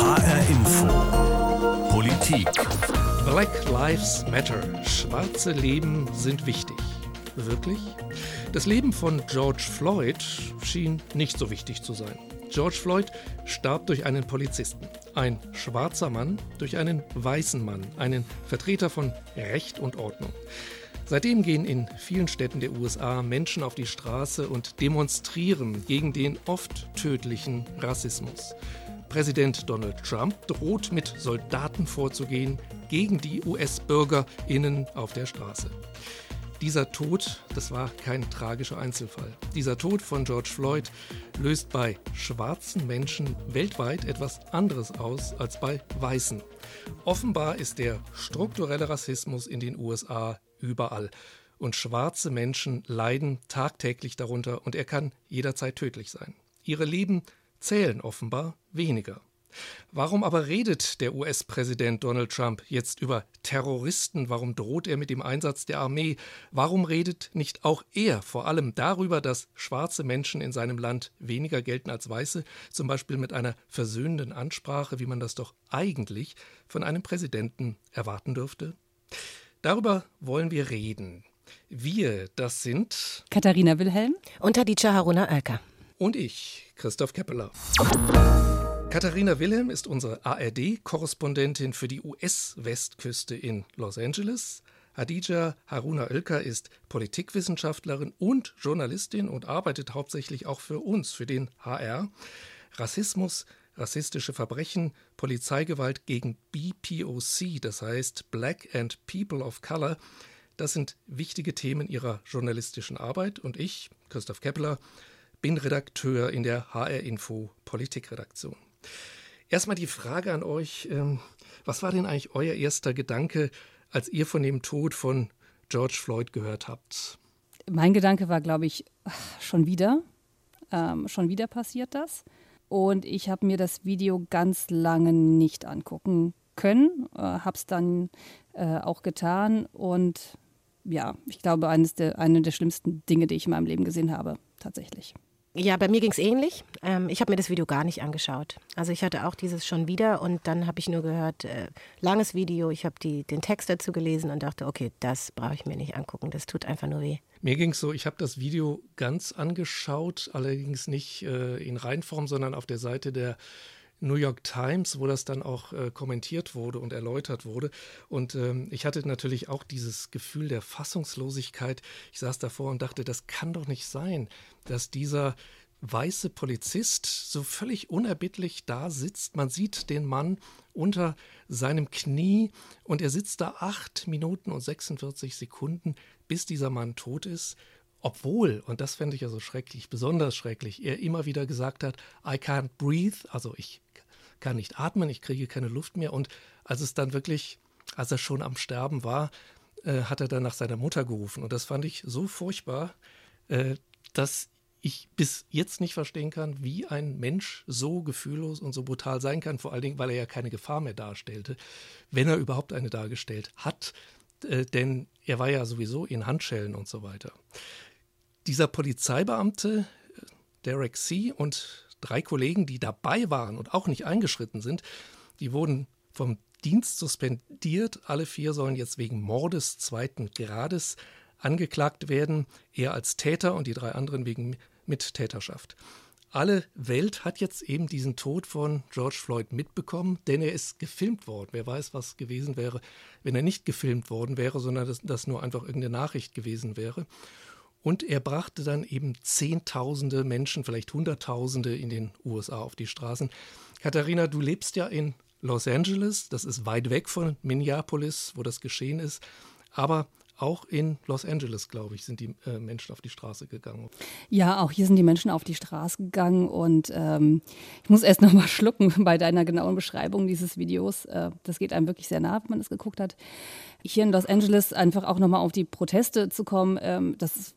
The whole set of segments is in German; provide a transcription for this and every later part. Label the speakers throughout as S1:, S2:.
S1: HR Info. Politik.
S2: Black Lives Matter. Schwarze Leben sind wichtig. Wirklich? Das Leben von George Floyd schien nicht so wichtig zu sein. George Floyd starb durch einen Polizisten. Ein schwarzer Mann durch einen weißen Mann, einen Vertreter von Recht und Ordnung. Seitdem gehen in vielen Städten der USA Menschen auf die Straße und demonstrieren gegen den oft tödlichen Rassismus. Präsident Donald Trump droht mit Soldaten vorzugehen gegen die US-Bürgerinnen auf der Straße. Dieser Tod, das war kein tragischer Einzelfall. Dieser Tod von George Floyd löst bei schwarzen Menschen weltweit etwas anderes aus als bei weißen. Offenbar ist der strukturelle Rassismus in den USA überall. Und schwarze Menschen leiden tagtäglich darunter und er kann jederzeit tödlich sein. Ihre Leben zählen offenbar weniger. Warum aber redet der US-Präsident Donald Trump jetzt über Terroristen? Warum droht er mit dem Einsatz der Armee? Warum redet nicht auch er vor allem darüber, dass schwarze Menschen in seinem Land weniger gelten als weiße, zum Beispiel mit einer versöhnenden Ansprache, wie man das doch eigentlich von einem Präsidenten erwarten dürfte? Darüber wollen wir reden. Wir, das sind
S3: Katharina Wilhelm
S4: und Hadija Haruna Alka.
S2: Und ich, Christoph Keppeler. Katharina Wilhelm ist unsere ARD-Korrespondentin für die US-Westküste in Los Angeles. Hadija Haruna Oelker ist Politikwissenschaftlerin und Journalistin und arbeitet hauptsächlich auch für uns, für den HR. Rassismus, rassistische Verbrechen, Polizeigewalt gegen BPOC, das heißt Black and People of Color, das sind wichtige Themen ihrer journalistischen Arbeit und ich, Christoph Kepler, bin Redakteur in der HR Info Politikredaktion. Erstmal die Frage an euch, ähm, was war denn eigentlich euer erster Gedanke, als ihr von dem Tod von George Floyd gehört habt?
S3: Mein Gedanke war, glaube ich, schon wieder. Ähm, schon wieder passiert das. Und ich habe mir das Video ganz lange nicht angucken können, äh, habe es dann äh, auch getan. Und ja, ich glaube, eines der, eine der schlimmsten Dinge, die ich in meinem Leben gesehen habe, tatsächlich.
S4: Ja, bei mir ging es ähnlich. Ähm, ich habe mir das Video gar nicht angeschaut. Also ich hatte auch dieses schon wieder und dann habe ich nur gehört, äh, langes Video, ich habe den Text dazu gelesen und dachte, okay, das brauche ich mir nicht angucken, das tut einfach nur weh.
S2: Mir ging es so, ich habe das Video ganz angeschaut, allerdings nicht äh, in Reinform, sondern auf der Seite der New York Times, wo das dann auch äh, kommentiert wurde und erläutert wurde. Und ähm, ich hatte natürlich auch dieses Gefühl der Fassungslosigkeit. Ich saß davor und dachte, das kann doch nicht sein, dass dieser weiße Polizist so völlig unerbittlich da sitzt. Man sieht den Mann unter seinem Knie und er sitzt da acht Minuten und 46 Sekunden, bis dieser Mann tot ist. Obwohl, und das fände ich ja so schrecklich, besonders schrecklich, er immer wieder gesagt hat, I can't breathe, also ich kann nicht atmen, ich kriege keine Luft mehr. Und als es dann wirklich, als er schon am Sterben war, äh, hat er dann nach seiner Mutter gerufen. Und das fand ich so furchtbar, äh, dass ich bis jetzt nicht verstehen kann, wie ein Mensch so gefühllos und so brutal sein kann, vor allen Dingen, weil er ja keine Gefahr mehr darstellte, wenn er überhaupt eine dargestellt hat, äh, denn er war ja sowieso in Handschellen und so weiter. Dieser Polizeibeamte, äh, Derek C. und drei Kollegen, die dabei waren und auch nicht eingeschritten sind, die wurden vom Dienst suspendiert. Alle vier sollen jetzt wegen Mordes zweiten Grades angeklagt werden. Er als Täter und die drei anderen wegen Mittäterschaft. Alle Welt hat jetzt eben diesen Tod von George Floyd mitbekommen, denn er ist gefilmt worden. Wer weiß, was gewesen wäre, wenn er nicht gefilmt worden wäre, sondern dass das nur einfach irgendeine Nachricht gewesen wäre. Und er brachte dann eben Zehntausende Menschen, vielleicht Hunderttausende in den USA auf die Straßen. Katharina, du lebst ja in Los Angeles, das ist weit weg von Minneapolis, wo das geschehen ist. Aber auch in Los Angeles, glaube ich, sind die äh, Menschen auf die Straße gegangen.
S3: Ja, auch hier sind die Menschen auf die Straße gegangen und ähm, ich muss erst noch mal schlucken bei deiner genauen Beschreibung dieses Videos. Äh, das geht einem wirklich sehr nah, wenn man das geguckt hat. Hier in Los Angeles einfach auch noch mal auf die Proteste zu kommen, ähm, das ist,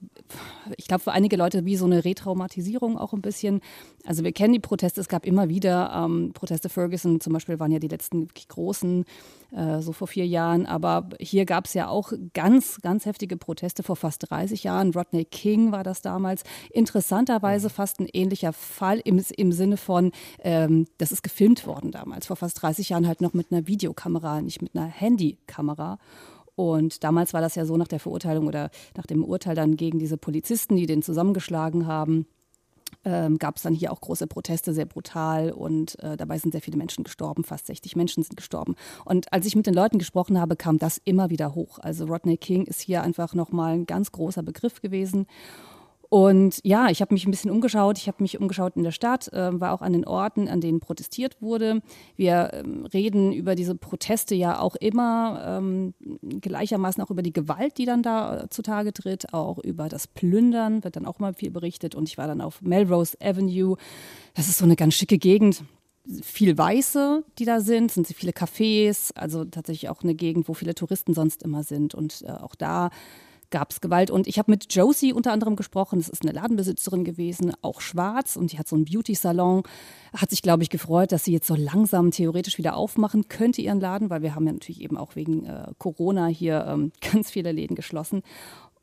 S3: ich glaube, für einige Leute wie so eine Retraumatisierung auch ein bisschen. Also wir kennen die Proteste, es gab immer wieder ähm, Proteste. Ferguson zum Beispiel waren ja die letzten großen, äh, so vor vier Jahren. Aber hier gab es ja auch ganz ganz, ganz heftige Proteste vor fast 30 Jahren. Rodney King war das damals. Interessanterweise fast ein ähnlicher Fall im, im Sinne von, ähm, das ist gefilmt worden damals, vor fast 30 Jahren halt noch mit einer Videokamera, nicht mit einer Handykamera. Und damals war das ja so nach der Verurteilung oder nach dem Urteil dann gegen diese Polizisten, die den zusammengeschlagen haben ähm, gab es dann hier auch große Proteste, sehr brutal und äh, dabei sind sehr viele Menschen gestorben, fast 60 Menschen sind gestorben. Und als ich mit den Leuten gesprochen habe, kam das immer wieder hoch. Also Rodney King ist hier einfach nochmal ein ganz großer Begriff gewesen. Und ja, ich habe mich ein bisschen umgeschaut. Ich habe mich umgeschaut in der Stadt, äh, war auch an den Orten, an denen protestiert wurde. Wir ähm, reden über diese Proteste ja auch immer ähm, gleichermaßen auch über die Gewalt, die dann da äh, zutage tritt, auch über das Plündern wird dann auch mal viel berichtet. Und ich war dann auf Melrose Avenue. Das ist so eine ganz schicke Gegend viel Weiße, die da sind, sind viele Cafés, also tatsächlich auch eine Gegend, wo viele Touristen sonst immer sind. Und äh, auch da gab es Gewalt. Und ich habe mit Josie unter anderem gesprochen. Das ist eine Ladenbesitzerin gewesen, auch schwarz. Und die hat so einen Beauty-Salon. Hat sich, glaube ich, gefreut, dass sie jetzt so langsam theoretisch wieder aufmachen könnte, ihren Laden, weil wir haben ja natürlich eben auch wegen äh, Corona hier ähm, ganz viele Läden geschlossen.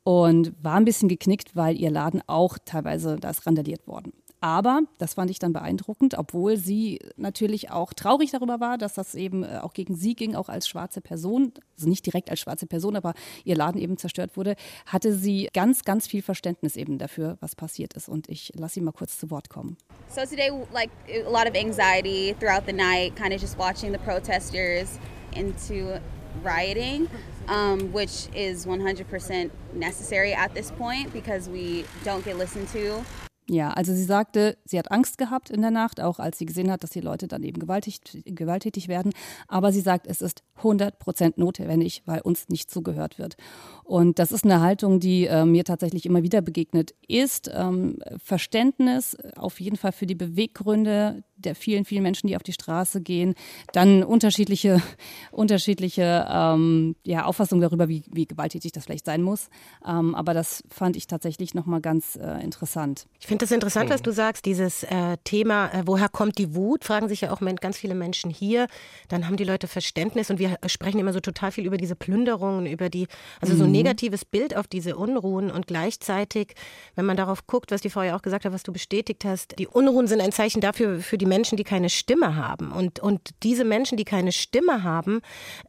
S3: Und war ein bisschen geknickt, weil ihr Laden auch teilweise, da ist randaliert worden. Aber, das fand ich dann beeindruckend, obwohl sie natürlich auch traurig darüber war, dass das eben äh, auch gegen sie ging, auch als schwarze Person, also nicht direkt als schwarze Person, aber ihr Laden eben zerstört wurde, hatte sie ganz, ganz viel Verständnis eben dafür, was passiert ist. Und ich lasse sie mal kurz zu Wort kommen.
S5: So today, like a lot of anxiety throughout the night, kind of just watching the protesters into rioting, um, which is 100% necessary at this point because we don't get listened to.
S3: Ja, also sie sagte, sie hat Angst gehabt in der Nacht, auch als sie gesehen hat, dass die Leute dann eben gewalttätig, werden. Aber sie sagt, es ist 100 Prozent notwendig, weil uns nicht zugehört wird. Und das ist eine Haltung, die äh, mir tatsächlich immer wieder begegnet ist. Ähm, Verständnis auf jeden Fall für die Beweggründe der vielen, vielen Menschen, die auf die Straße gehen. Dann unterschiedliche, unterschiedliche ähm, ja, Auffassungen darüber, wie, wie gewalttätig das vielleicht sein muss. Ähm, aber das fand ich tatsächlich nochmal ganz äh, interessant.
S4: Ich finde das interessant, was du sagst, dieses äh, Thema, äh, woher kommt die Wut, fragen sich ja auch ganz viele Menschen hier. Dann haben die Leute Verständnis und wir sprechen immer so total viel über diese Plünderungen, über die, also so ein mhm. negatives Bild auf diese Unruhen und gleichzeitig, wenn man darauf guckt, was die Frau ja auch gesagt hat, was du bestätigt hast, die Unruhen sind ein Zeichen dafür, für die Menschen, die keine Stimme haben. Und, und diese Menschen, die keine Stimme haben,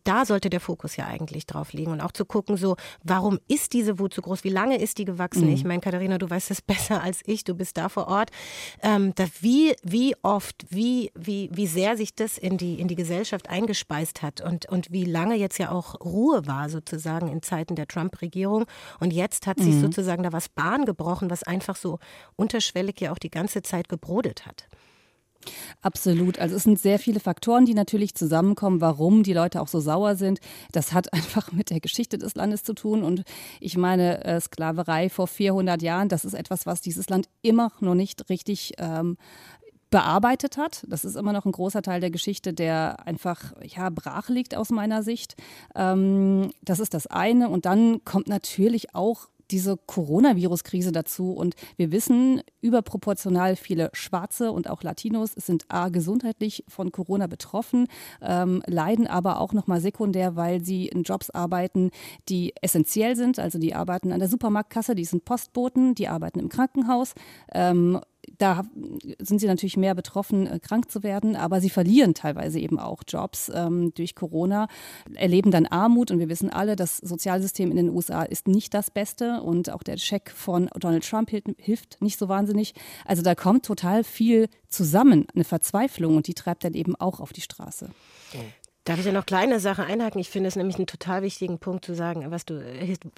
S4: da sollte der Fokus ja eigentlich drauf liegen. Und auch zu gucken, so, warum ist diese Wut so groß? Wie lange ist die gewachsen? Mhm. Ich meine, Katharina, du weißt es besser als ich, du bist da vor Ort. Ähm, da wie, wie oft, wie, wie, wie sehr sich das in die, in die Gesellschaft eingespeist hat und, und wie lange jetzt ja auch Ruhe war, sozusagen in Zeiten der Trump-Regierung. Und jetzt hat sich mhm. sozusagen da was Bahn gebrochen, was einfach so unterschwellig ja auch die ganze Zeit gebrodet hat.
S3: Absolut. Also es sind sehr viele Faktoren, die natürlich zusammenkommen, warum die Leute auch so sauer sind. Das hat einfach mit der Geschichte des Landes zu tun. Und ich meine, äh, Sklaverei vor 400 Jahren, das ist etwas, was dieses Land immer noch nicht richtig ähm, bearbeitet hat. Das ist immer noch ein großer Teil der Geschichte, der einfach ja brach liegt aus meiner Sicht. Ähm, das ist das eine. Und dann kommt natürlich auch diese Coronavirus-Krise dazu. Und wir wissen, überproportional viele Schwarze und auch Latinos sind A, gesundheitlich von Corona betroffen, ähm, leiden aber auch nochmal sekundär, weil sie in Jobs arbeiten, die essentiell sind. Also die arbeiten an der Supermarktkasse, die sind Postboten, die arbeiten im Krankenhaus. Ähm, da sind sie natürlich mehr betroffen, äh, krank zu werden, aber sie verlieren teilweise eben auch Jobs ähm, durch Corona, erleben dann Armut und wir wissen alle, das Sozialsystem in den USA ist nicht das Beste und auch der Scheck von Donald Trump hilft nicht so wahnsinnig. Also da kommt total viel zusammen, eine Verzweiflung und die treibt dann eben auch auf die Straße.
S4: Oh. Darf ich ja noch kleine Sache einhaken? Ich finde es nämlich einen total wichtigen Punkt zu sagen, was du,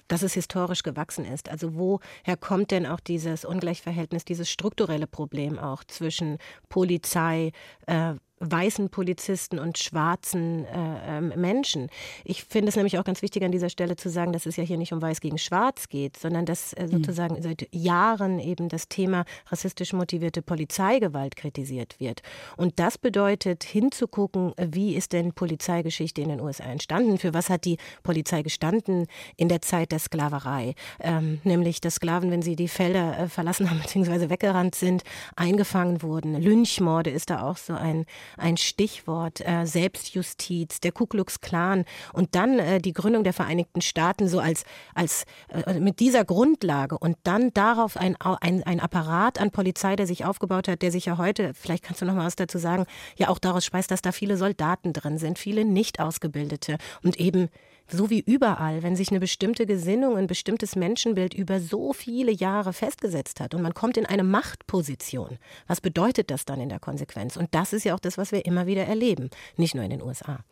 S4: dass es historisch gewachsen ist. Also woher kommt denn auch dieses Ungleichverhältnis, dieses strukturelle Problem auch zwischen Polizei, äh, weißen Polizisten und schwarzen äh, ähm, Menschen. Ich finde es nämlich auch ganz wichtig an dieser Stelle zu sagen, dass es ja hier nicht um weiß gegen schwarz geht, sondern dass äh, mhm. sozusagen mhm. seit Jahren eben das Thema rassistisch motivierte Polizeigewalt kritisiert wird. Und das bedeutet hinzugucken, wie ist denn Polizeigeschichte in den USA entstanden? Für was hat die Polizei gestanden in der Zeit der Sklaverei? Ähm, nämlich, dass Sklaven, wenn sie die Felder äh, verlassen haben bzw. weggerannt sind, eingefangen wurden. Lynchmorde ist da auch so ein ein Stichwort, äh, Selbstjustiz, der Ku Klux Klan und dann äh, die Gründung der Vereinigten Staaten so als, als äh, mit dieser Grundlage und dann darauf ein, ein, ein Apparat an Polizei, der sich aufgebaut hat, der sich ja heute, vielleicht kannst du noch mal was dazu sagen, ja auch daraus speist, dass da viele Soldaten drin sind, viele nicht ausgebildete und eben so wie überall, wenn sich eine bestimmte Gesinnung, ein bestimmtes Menschenbild über so viele Jahre festgesetzt hat und man kommt in eine Machtposition, was bedeutet das dann in der Konsequenz? Und das ist ja auch das, was wir immer wieder erleben, nicht nur in den USA.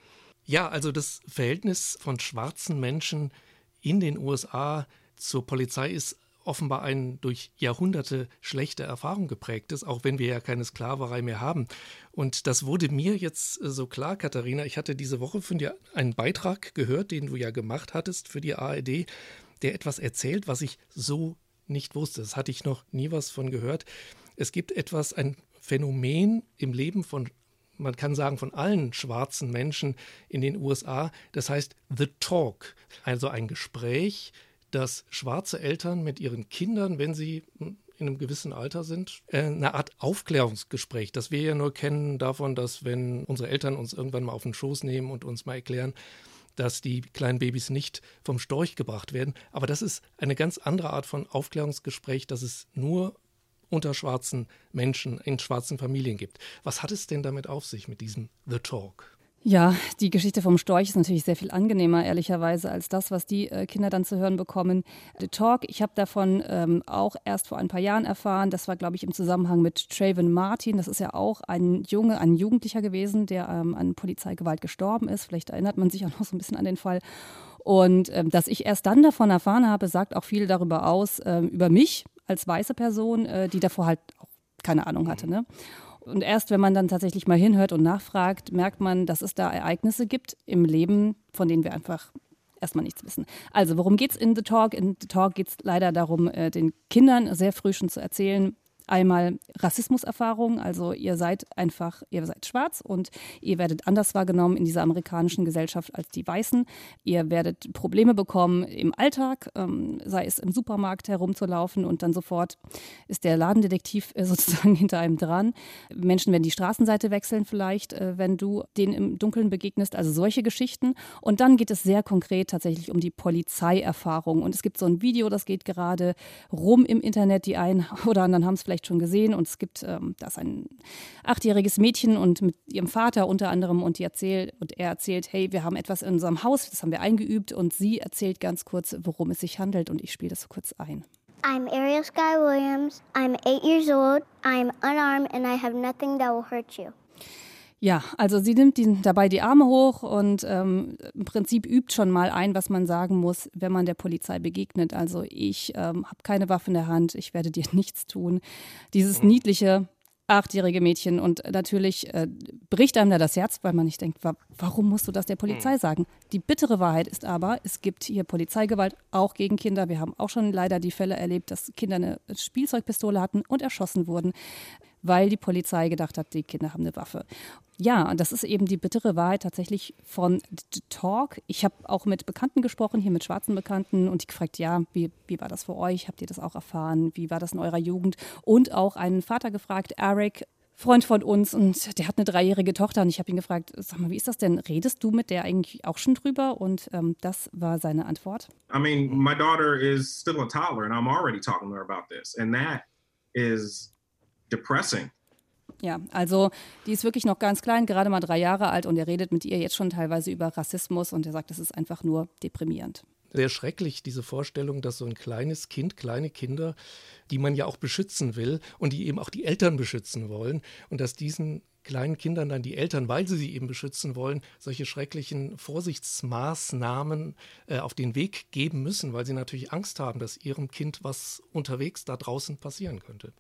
S2: Ja, also das Verhältnis von schwarzen Menschen in den USA zur Polizei ist offenbar ein durch Jahrhunderte schlechte Erfahrung geprägt ist, auch wenn wir ja keine Sklaverei mehr haben. Und das wurde mir jetzt äh, so klar, Katharina. Ich hatte diese Woche von dir einen Beitrag gehört, den du ja gemacht hattest für die ARD, der etwas erzählt, was ich so nicht wusste. Das hatte ich noch nie was von gehört. Es gibt etwas, ein Phänomen im Leben von man kann sagen, von allen schwarzen Menschen in den USA. Das heißt The Talk, also ein Gespräch, dass schwarze Eltern mit ihren Kindern, wenn sie in einem gewissen Alter sind, äh, eine Art Aufklärungsgespräch, das wir ja nur kennen davon, dass wenn unsere Eltern uns irgendwann mal auf den Schoß nehmen und uns mal erklären, dass die kleinen Babys nicht vom Storch gebracht werden. Aber das ist eine ganz andere Art von Aufklärungsgespräch, das es nur unter schwarzen Menschen in schwarzen Familien gibt. Was hat es denn damit auf sich mit diesem The Talk?
S3: Ja, die Geschichte vom Storch ist natürlich sehr viel angenehmer, ehrlicherweise, als das, was die äh, Kinder dann zu hören bekommen. The Talk, ich habe davon ähm, auch erst vor ein paar Jahren erfahren. Das war, glaube ich, im Zusammenhang mit Traven Martin. Das ist ja auch ein Junge, ein Jugendlicher gewesen, der ähm, an Polizeigewalt gestorben ist. Vielleicht erinnert man sich auch noch so ein bisschen an den Fall. Und ähm, dass ich erst dann davon erfahren habe, sagt auch viel darüber aus, ähm, über mich als weiße Person, äh, die davor halt auch keine Ahnung hatte. Ne? Und erst wenn man dann tatsächlich mal hinhört und nachfragt, merkt man, dass es da Ereignisse gibt im Leben, von denen wir einfach erstmal nichts wissen. Also, worum geht es in The Talk? In The Talk geht es leider darum, äh, den Kindern sehr früh schon zu erzählen, Einmal Rassismuserfahrungen, also ihr seid einfach, ihr seid schwarz und ihr werdet anders wahrgenommen in dieser amerikanischen Gesellschaft als die Weißen. Ihr werdet Probleme bekommen im Alltag, ähm, sei es im Supermarkt herumzulaufen und dann sofort ist der Ladendetektiv äh, sozusagen hinter einem dran. Menschen werden die Straßenseite wechseln vielleicht, äh, wenn du denen im Dunkeln begegnest, also solche Geschichten. Und dann geht es sehr konkret tatsächlich um die Polizeierfahrung. Und es gibt so ein Video, das geht gerade rum im Internet. Die einen oder anderen haben es vielleicht vielleicht schon gesehen. Und es gibt, ähm, da ist ein achtjähriges Mädchen und mit ihrem Vater unter anderem und die erzählt, und er erzählt, hey, wir haben etwas in unserem Haus, das haben wir eingeübt. Und sie erzählt ganz kurz, worum es sich handelt. Und ich spiele das so kurz ein.
S6: I'm Ariel Sky Williams. I'm eight years old. I'm unarmed and I have nothing that will hurt you.
S3: Ja, also sie nimmt die, dabei die Arme hoch und ähm, im Prinzip übt schon mal ein, was man sagen muss, wenn man der Polizei begegnet. Also ich ähm, habe keine Waffe in der Hand, ich werde dir nichts tun. Dieses niedliche achtjährige Mädchen und natürlich äh, bricht einem da das Herz, weil man nicht denkt, wa warum musst du das der Polizei sagen? Die bittere Wahrheit ist aber, es gibt hier Polizeigewalt auch gegen Kinder. Wir haben auch schon leider die Fälle erlebt, dass Kinder eine Spielzeugpistole hatten und erschossen wurden weil die Polizei gedacht hat, die Kinder haben eine Waffe. Ja, das ist eben die bittere Wahrheit tatsächlich von The Talk. Ich habe auch mit Bekannten gesprochen, hier mit schwarzen Bekannten, und die gefragt, ja, wie, wie war das für euch? Habt ihr das auch erfahren? Wie war das in eurer Jugend? Und auch einen Vater gefragt, Eric, Freund von uns und der hat eine dreijährige Tochter und ich habe ihn gefragt, sag mal, wie ist das denn? Redest du mit der eigentlich auch schon drüber? Und ähm, das war seine Antwort.
S7: I mean, my daughter is still a toddler and I'm already talking to her about this and that is depressing.
S3: Ja, also die ist wirklich noch ganz klein, gerade mal drei Jahre alt und er redet mit ihr jetzt schon teilweise über Rassismus und er sagt, das ist einfach nur deprimierend.
S2: Sehr schrecklich, diese Vorstellung, dass so ein kleines Kind, kleine Kinder, die man ja auch beschützen will und die eben auch die Eltern beschützen wollen und dass diesen kleinen Kindern dann die Eltern, weil sie sie eben beschützen wollen, solche schrecklichen Vorsichtsmaßnahmen äh, auf den Weg geben müssen, weil sie natürlich Angst haben, dass ihrem Kind was unterwegs da draußen passieren könnte.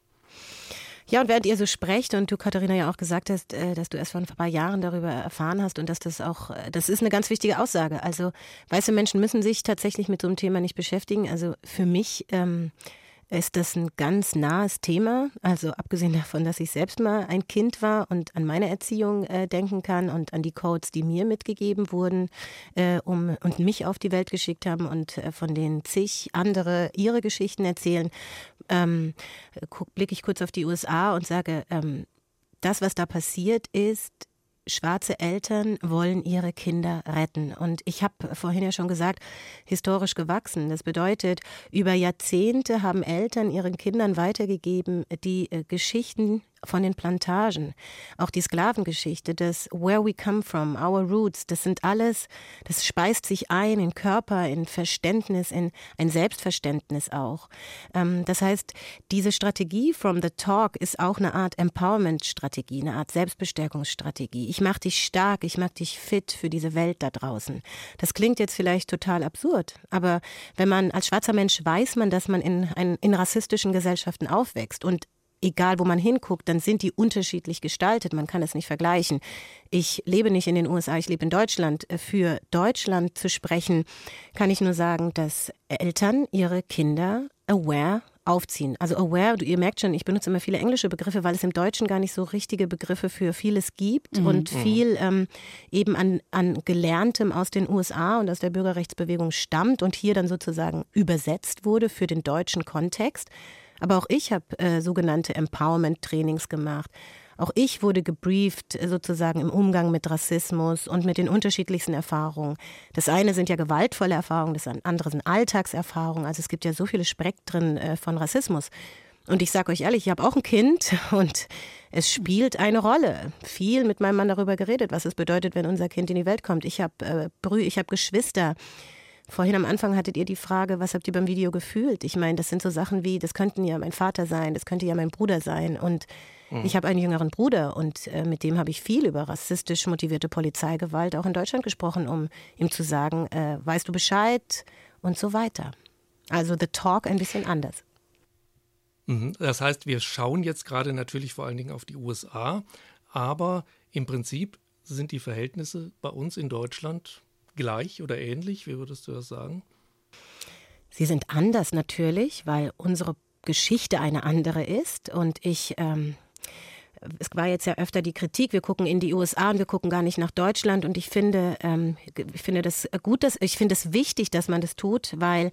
S4: Ja, und während ihr so sprecht und du, Katharina, ja auch gesagt hast, äh, dass du erst vor ein paar Jahren darüber erfahren hast und dass das auch, äh, das ist eine ganz wichtige Aussage. Also weiße Menschen müssen sich tatsächlich mit so einem Thema nicht beschäftigen. Also für mich ähm, ist das ein ganz nahes Thema. Also abgesehen davon, dass ich selbst mal ein Kind war und an meine Erziehung äh, denken kann und an die Codes, die mir mitgegeben wurden äh, um, und mich auf die Welt geschickt haben und äh, von denen zig andere ihre Geschichten erzählen, ähm, blicke ich kurz auf die USA und sage, ähm, das, was da passiert ist, schwarze Eltern wollen ihre Kinder retten. Und ich habe vorhin ja schon gesagt, historisch gewachsen. Das bedeutet, über Jahrzehnte haben Eltern ihren Kindern weitergegeben, die äh, Geschichten von den Plantagen, auch die Sklavengeschichte, das Where we come from, our roots, das sind alles, das speist sich ein in Körper, in Verständnis, in ein Selbstverständnis auch. Ähm, das heißt, diese Strategie from the talk ist auch eine Art Empowerment-Strategie, eine Art Selbstbestärkungsstrategie. Ich mache dich stark, ich mache dich fit für diese Welt da draußen. Das klingt jetzt vielleicht total absurd, aber wenn man als schwarzer Mensch weiß man, dass man in, in rassistischen Gesellschaften aufwächst und egal wo man hinguckt, dann sind die unterschiedlich gestaltet. Man kann es nicht vergleichen. Ich lebe nicht in den USA, ich lebe in Deutschland. Für Deutschland zu sprechen, kann ich nur sagen, dass Eltern ihre Kinder aware aufziehen. Also aware, ihr merkt schon, ich benutze immer viele englische Begriffe, weil es im Deutschen gar nicht so richtige Begriffe für vieles gibt mhm. und mhm. viel ähm, eben an, an Gelerntem aus den USA und aus der Bürgerrechtsbewegung stammt und hier dann sozusagen übersetzt wurde für den deutschen Kontext. Aber auch ich habe äh, sogenannte Empowerment-Trainings gemacht. Auch ich wurde gebrieft äh, sozusagen im Umgang mit Rassismus und mit den unterschiedlichsten Erfahrungen. Das eine sind ja gewaltvolle Erfahrungen, das andere sind Alltagserfahrungen. Also es gibt ja so viele Spektren äh, von Rassismus. Und ich sage euch ehrlich, ich habe auch ein Kind und es spielt eine Rolle. Viel mit meinem Mann darüber geredet, was es bedeutet, wenn unser Kind in die Welt kommt. Ich habe äh, Brü ich habe Geschwister. Vorhin am Anfang hattet ihr die Frage, was habt ihr beim Video gefühlt? Ich meine, das sind so Sachen wie, das könnten ja mein Vater sein, das könnte ja mein Bruder sein. Und mhm. ich habe einen jüngeren Bruder und äh, mit dem habe ich viel über rassistisch motivierte Polizeigewalt auch in Deutschland gesprochen, um ihm zu sagen, äh, weißt du Bescheid und so weiter. Also the talk ein bisschen anders.
S2: Mhm. Das heißt, wir schauen jetzt gerade natürlich vor allen Dingen auf die USA, aber im Prinzip sind die Verhältnisse bei uns in Deutschland gleich oder ähnlich? Wie würdest du das sagen?
S4: Sie sind anders natürlich, weil unsere Geschichte eine andere ist. Und ich, ähm, es war jetzt ja öfter die Kritik, wir gucken in die USA und wir gucken gar nicht nach Deutschland. Und ich finde, ähm, ich finde das gut, dass, ich finde es wichtig, dass man das tut, weil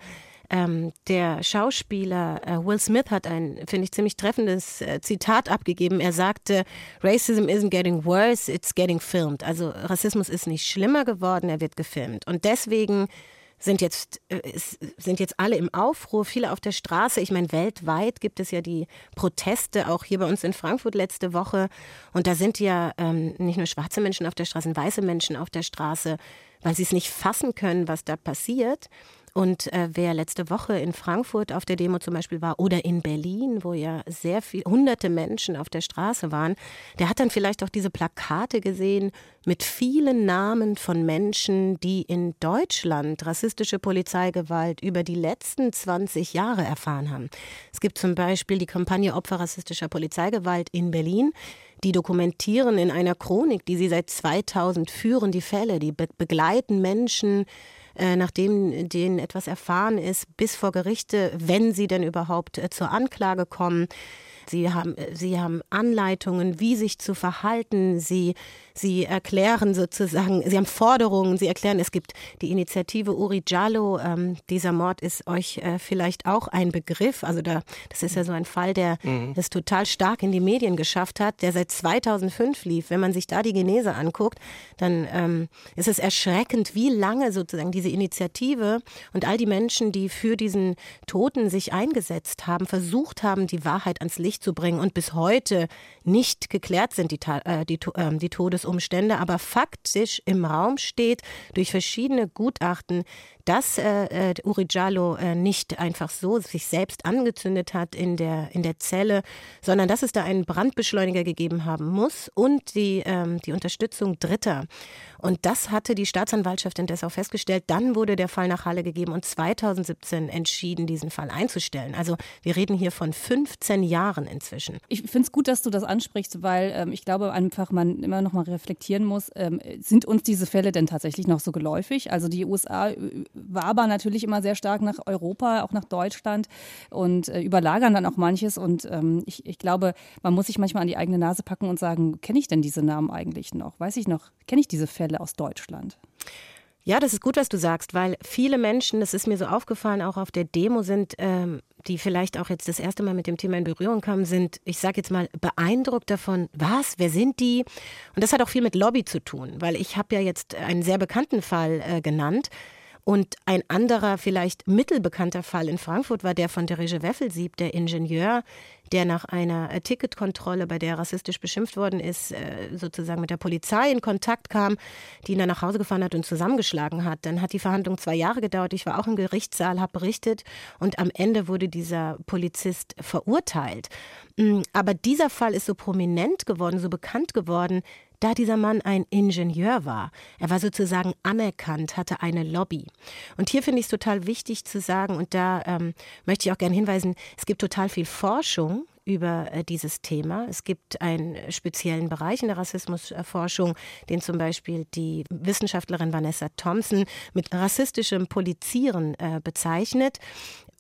S4: ähm, der Schauspieler äh, Will Smith hat ein, finde ich, ziemlich treffendes äh, Zitat abgegeben. Er sagte, Racism isn't getting worse, it's getting filmed. Also Rassismus ist nicht schlimmer geworden, er wird gefilmt. Und deswegen sind jetzt, äh, sind jetzt alle im Aufruhr, viele auf der Straße. Ich meine, weltweit gibt es ja die Proteste, auch hier bei uns in Frankfurt letzte Woche. Und da sind ja ähm, nicht nur schwarze Menschen auf der Straße, weiße Menschen auf der Straße, weil sie es nicht fassen können, was da passiert. Und äh, wer letzte Woche in Frankfurt auf der Demo zum Beispiel war oder in Berlin, wo ja sehr viele hunderte Menschen auf der Straße waren, der hat dann vielleicht auch diese Plakate gesehen mit vielen Namen von Menschen, die in Deutschland rassistische Polizeigewalt über die letzten 20 Jahre erfahren haben. Es gibt zum Beispiel die Kampagne Opfer rassistischer Polizeigewalt in Berlin. Die dokumentieren in einer Chronik, die sie seit 2000 führen, die Fälle, die be begleiten Menschen, nachdem denen etwas erfahren ist, bis vor Gerichte, wenn sie denn überhaupt äh, zur Anklage kommen. Sie haben, äh, sie haben Anleitungen, wie sich zu verhalten. Sie, sie erklären sozusagen, sie haben Forderungen. Sie erklären, es gibt die Initiative Uri Jallo. Ähm, dieser Mord ist euch äh, vielleicht auch ein Begriff. Also da, das ist ja so ein Fall, der mhm. es total stark in die Medien geschafft hat, der seit 2005 lief. Wenn man sich da die Genese anguckt, dann ähm, ist es erschreckend, wie lange sozusagen diese Initiative und all die Menschen, die für diesen Toten sich eingesetzt haben, versucht haben, die Wahrheit ans Licht zu bringen und bis heute nicht geklärt sind, die, äh, die, äh, die Todesumstände, aber faktisch im Raum steht durch verschiedene Gutachten, dass äh, äh, Uri Jallo äh, nicht einfach so sich selbst angezündet hat in der, in der Zelle, sondern dass es da einen Brandbeschleuniger gegeben haben muss und die, ähm, die Unterstützung Dritter. Und das hatte die Staatsanwaltschaft in Dessau festgestellt. Dann wurde der Fall nach Halle gegeben und 2017 entschieden, diesen Fall einzustellen. Also wir reden hier von 15 Jahren inzwischen.
S3: Ich finde es gut, dass du das ansprichst, weil ähm, ich glaube einfach, man immer noch mal reflektieren muss, ähm, sind uns diese Fälle denn tatsächlich noch so geläufig? Also die USA äh, wabern natürlich immer sehr stark nach Europa, auch nach Deutschland und äh, überlagern dann auch manches. Und ähm, ich, ich glaube, man muss sich manchmal an die eigene Nase packen und sagen, kenne ich denn diese Namen eigentlich noch? Weiß ich noch, kenne ich diese Fälle aus Deutschland?
S4: Ja, das ist gut, was du sagst, weil viele Menschen, das ist mir so aufgefallen, auch auf der Demo sind, ähm, die vielleicht auch jetzt das erste Mal mit dem Thema in Berührung kamen, sind, ich sage jetzt mal, beeindruckt davon, was, wer sind die? Und das hat auch viel mit Lobby zu tun, weil ich habe ja jetzt einen sehr bekannten Fall äh, genannt. Und ein anderer, vielleicht mittelbekannter Fall in Frankfurt war der von Derege Weffelsieb, der Ingenieur, der nach einer äh, Ticketkontrolle, bei der rassistisch beschimpft worden ist, äh, sozusagen mit der Polizei in Kontakt kam, die ihn dann nach Hause gefahren hat und zusammengeschlagen hat. Dann hat die Verhandlung zwei Jahre gedauert. Ich war auch im Gerichtssaal, habe berichtet und am Ende wurde dieser Polizist verurteilt. Mm, aber dieser Fall ist so prominent geworden, so bekannt geworden, da dieser Mann ein Ingenieur war. Er war sozusagen anerkannt, hatte eine Lobby. Und hier finde ich es total wichtig zu sagen, und da ähm, möchte ich auch gerne hinweisen, es gibt total viel Forschung über äh, dieses Thema. Es gibt einen speziellen Bereich in der Rassismusforschung, den zum Beispiel die Wissenschaftlerin Vanessa Thompson mit rassistischem Polizieren äh, bezeichnet.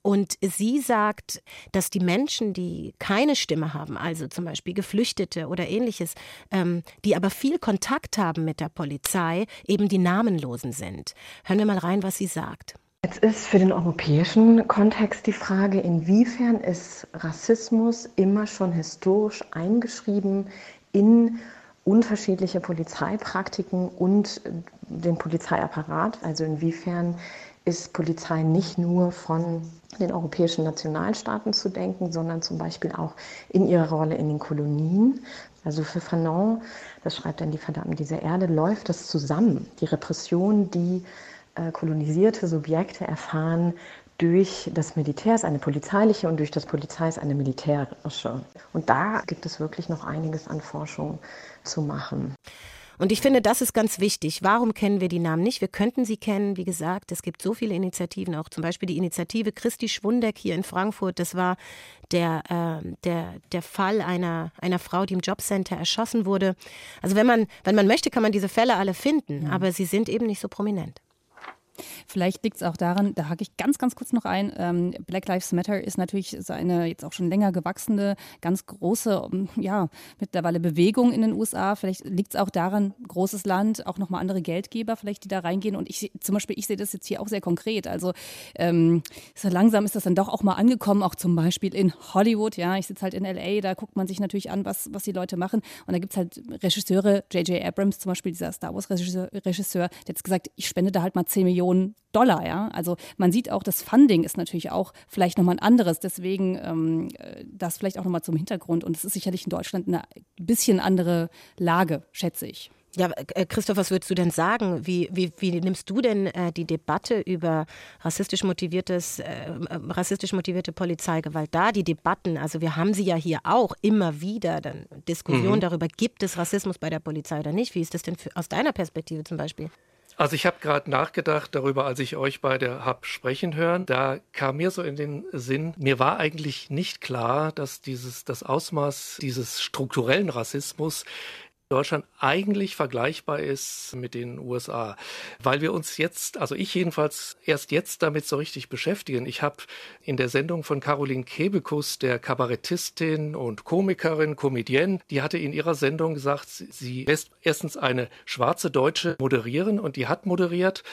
S4: Und sie sagt, dass die Menschen, die keine Stimme haben, also zum Beispiel Geflüchtete oder ähnliches, ähm, die aber viel Kontakt haben mit der Polizei, eben die Namenlosen sind. Hören wir mal rein, was sie sagt.
S8: Jetzt ist für den europäischen Kontext die Frage, inwiefern ist Rassismus immer schon historisch eingeschrieben in unterschiedliche Polizeipraktiken und den Polizeiapparat. Also inwiefern ist Polizei nicht nur von den europäischen Nationalstaaten zu denken, sondern zum Beispiel auch in ihrer Rolle in den Kolonien. Also für Fanon, das schreibt dann die Verdammten dieser Erde, läuft das zusammen. Die Repression, die äh, kolonisierte Subjekte erfahren durch das Militär ist eine polizeiliche und durch das Polizei ist eine militärische. Und da gibt es wirklich noch einiges an Forschung zu machen.
S4: Und ich finde, das ist ganz wichtig. Warum kennen wir die Namen nicht? Wir könnten sie kennen. Wie gesagt, es gibt so viele Initiativen, auch zum Beispiel die Initiative Christi Schwundeck hier in Frankfurt. Das war der, äh, der, der Fall einer, einer Frau, die im Jobcenter erschossen wurde. Also wenn man, wenn man möchte, kann man diese Fälle alle finden, mhm. aber sie sind eben nicht so prominent.
S3: Vielleicht liegt es auch daran, da hake ich ganz, ganz kurz noch ein. Ähm, Black Lives Matter ist natürlich so eine jetzt auch schon länger gewachsene, ganz große, ähm, ja, mittlerweile Bewegung in den USA. Vielleicht liegt es auch daran, großes Land, auch nochmal andere Geldgeber, vielleicht, die da reingehen. Und ich zum Beispiel, ich sehe das jetzt hier auch sehr konkret. Also ähm, so langsam ist das dann doch auch mal angekommen, auch zum Beispiel in Hollywood. Ja, ich sitze halt in LA, da guckt man sich natürlich an, was, was die Leute machen. Und da gibt es halt Regisseure, J.J. Abrams zum Beispiel, dieser Star Wars-Regisseur, der hat jetzt gesagt, ich spende da halt mal 10 Millionen Millionen Dollar, ja. Also man sieht auch, das Funding ist natürlich auch vielleicht nochmal ein anderes. Deswegen ähm, das vielleicht auch nochmal zum Hintergrund. Und es ist sicherlich in Deutschland eine bisschen andere Lage, schätze ich.
S4: Ja, äh, Christoph, was würdest du denn sagen? Wie, wie, wie nimmst du denn äh, die Debatte über rassistisch motiviertes, äh, rassistisch motivierte Polizeigewalt da? Die Debatten, also wir haben sie ja hier auch immer wieder, dann Diskussionen mhm. darüber, gibt es Rassismus bei der Polizei oder nicht? Wie ist das denn für, aus deiner Perspektive zum Beispiel?
S2: Also ich habe gerade nachgedacht darüber, als ich euch beide hab sprechen hören. Da kam mir so in den Sinn, mir war eigentlich nicht klar, dass dieses das Ausmaß dieses strukturellen Rassismus Deutschland eigentlich vergleichbar ist mit den USA, weil wir uns jetzt, also ich jedenfalls erst jetzt damit so richtig beschäftigen. Ich habe in der Sendung von Caroline Kebekus, der Kabarettistin und Komikerin, Comedienne, die hatte in ihrer Sendung gesagt, sie lässt erstens eine schwarze Deutsche moderieren und die hat moderiert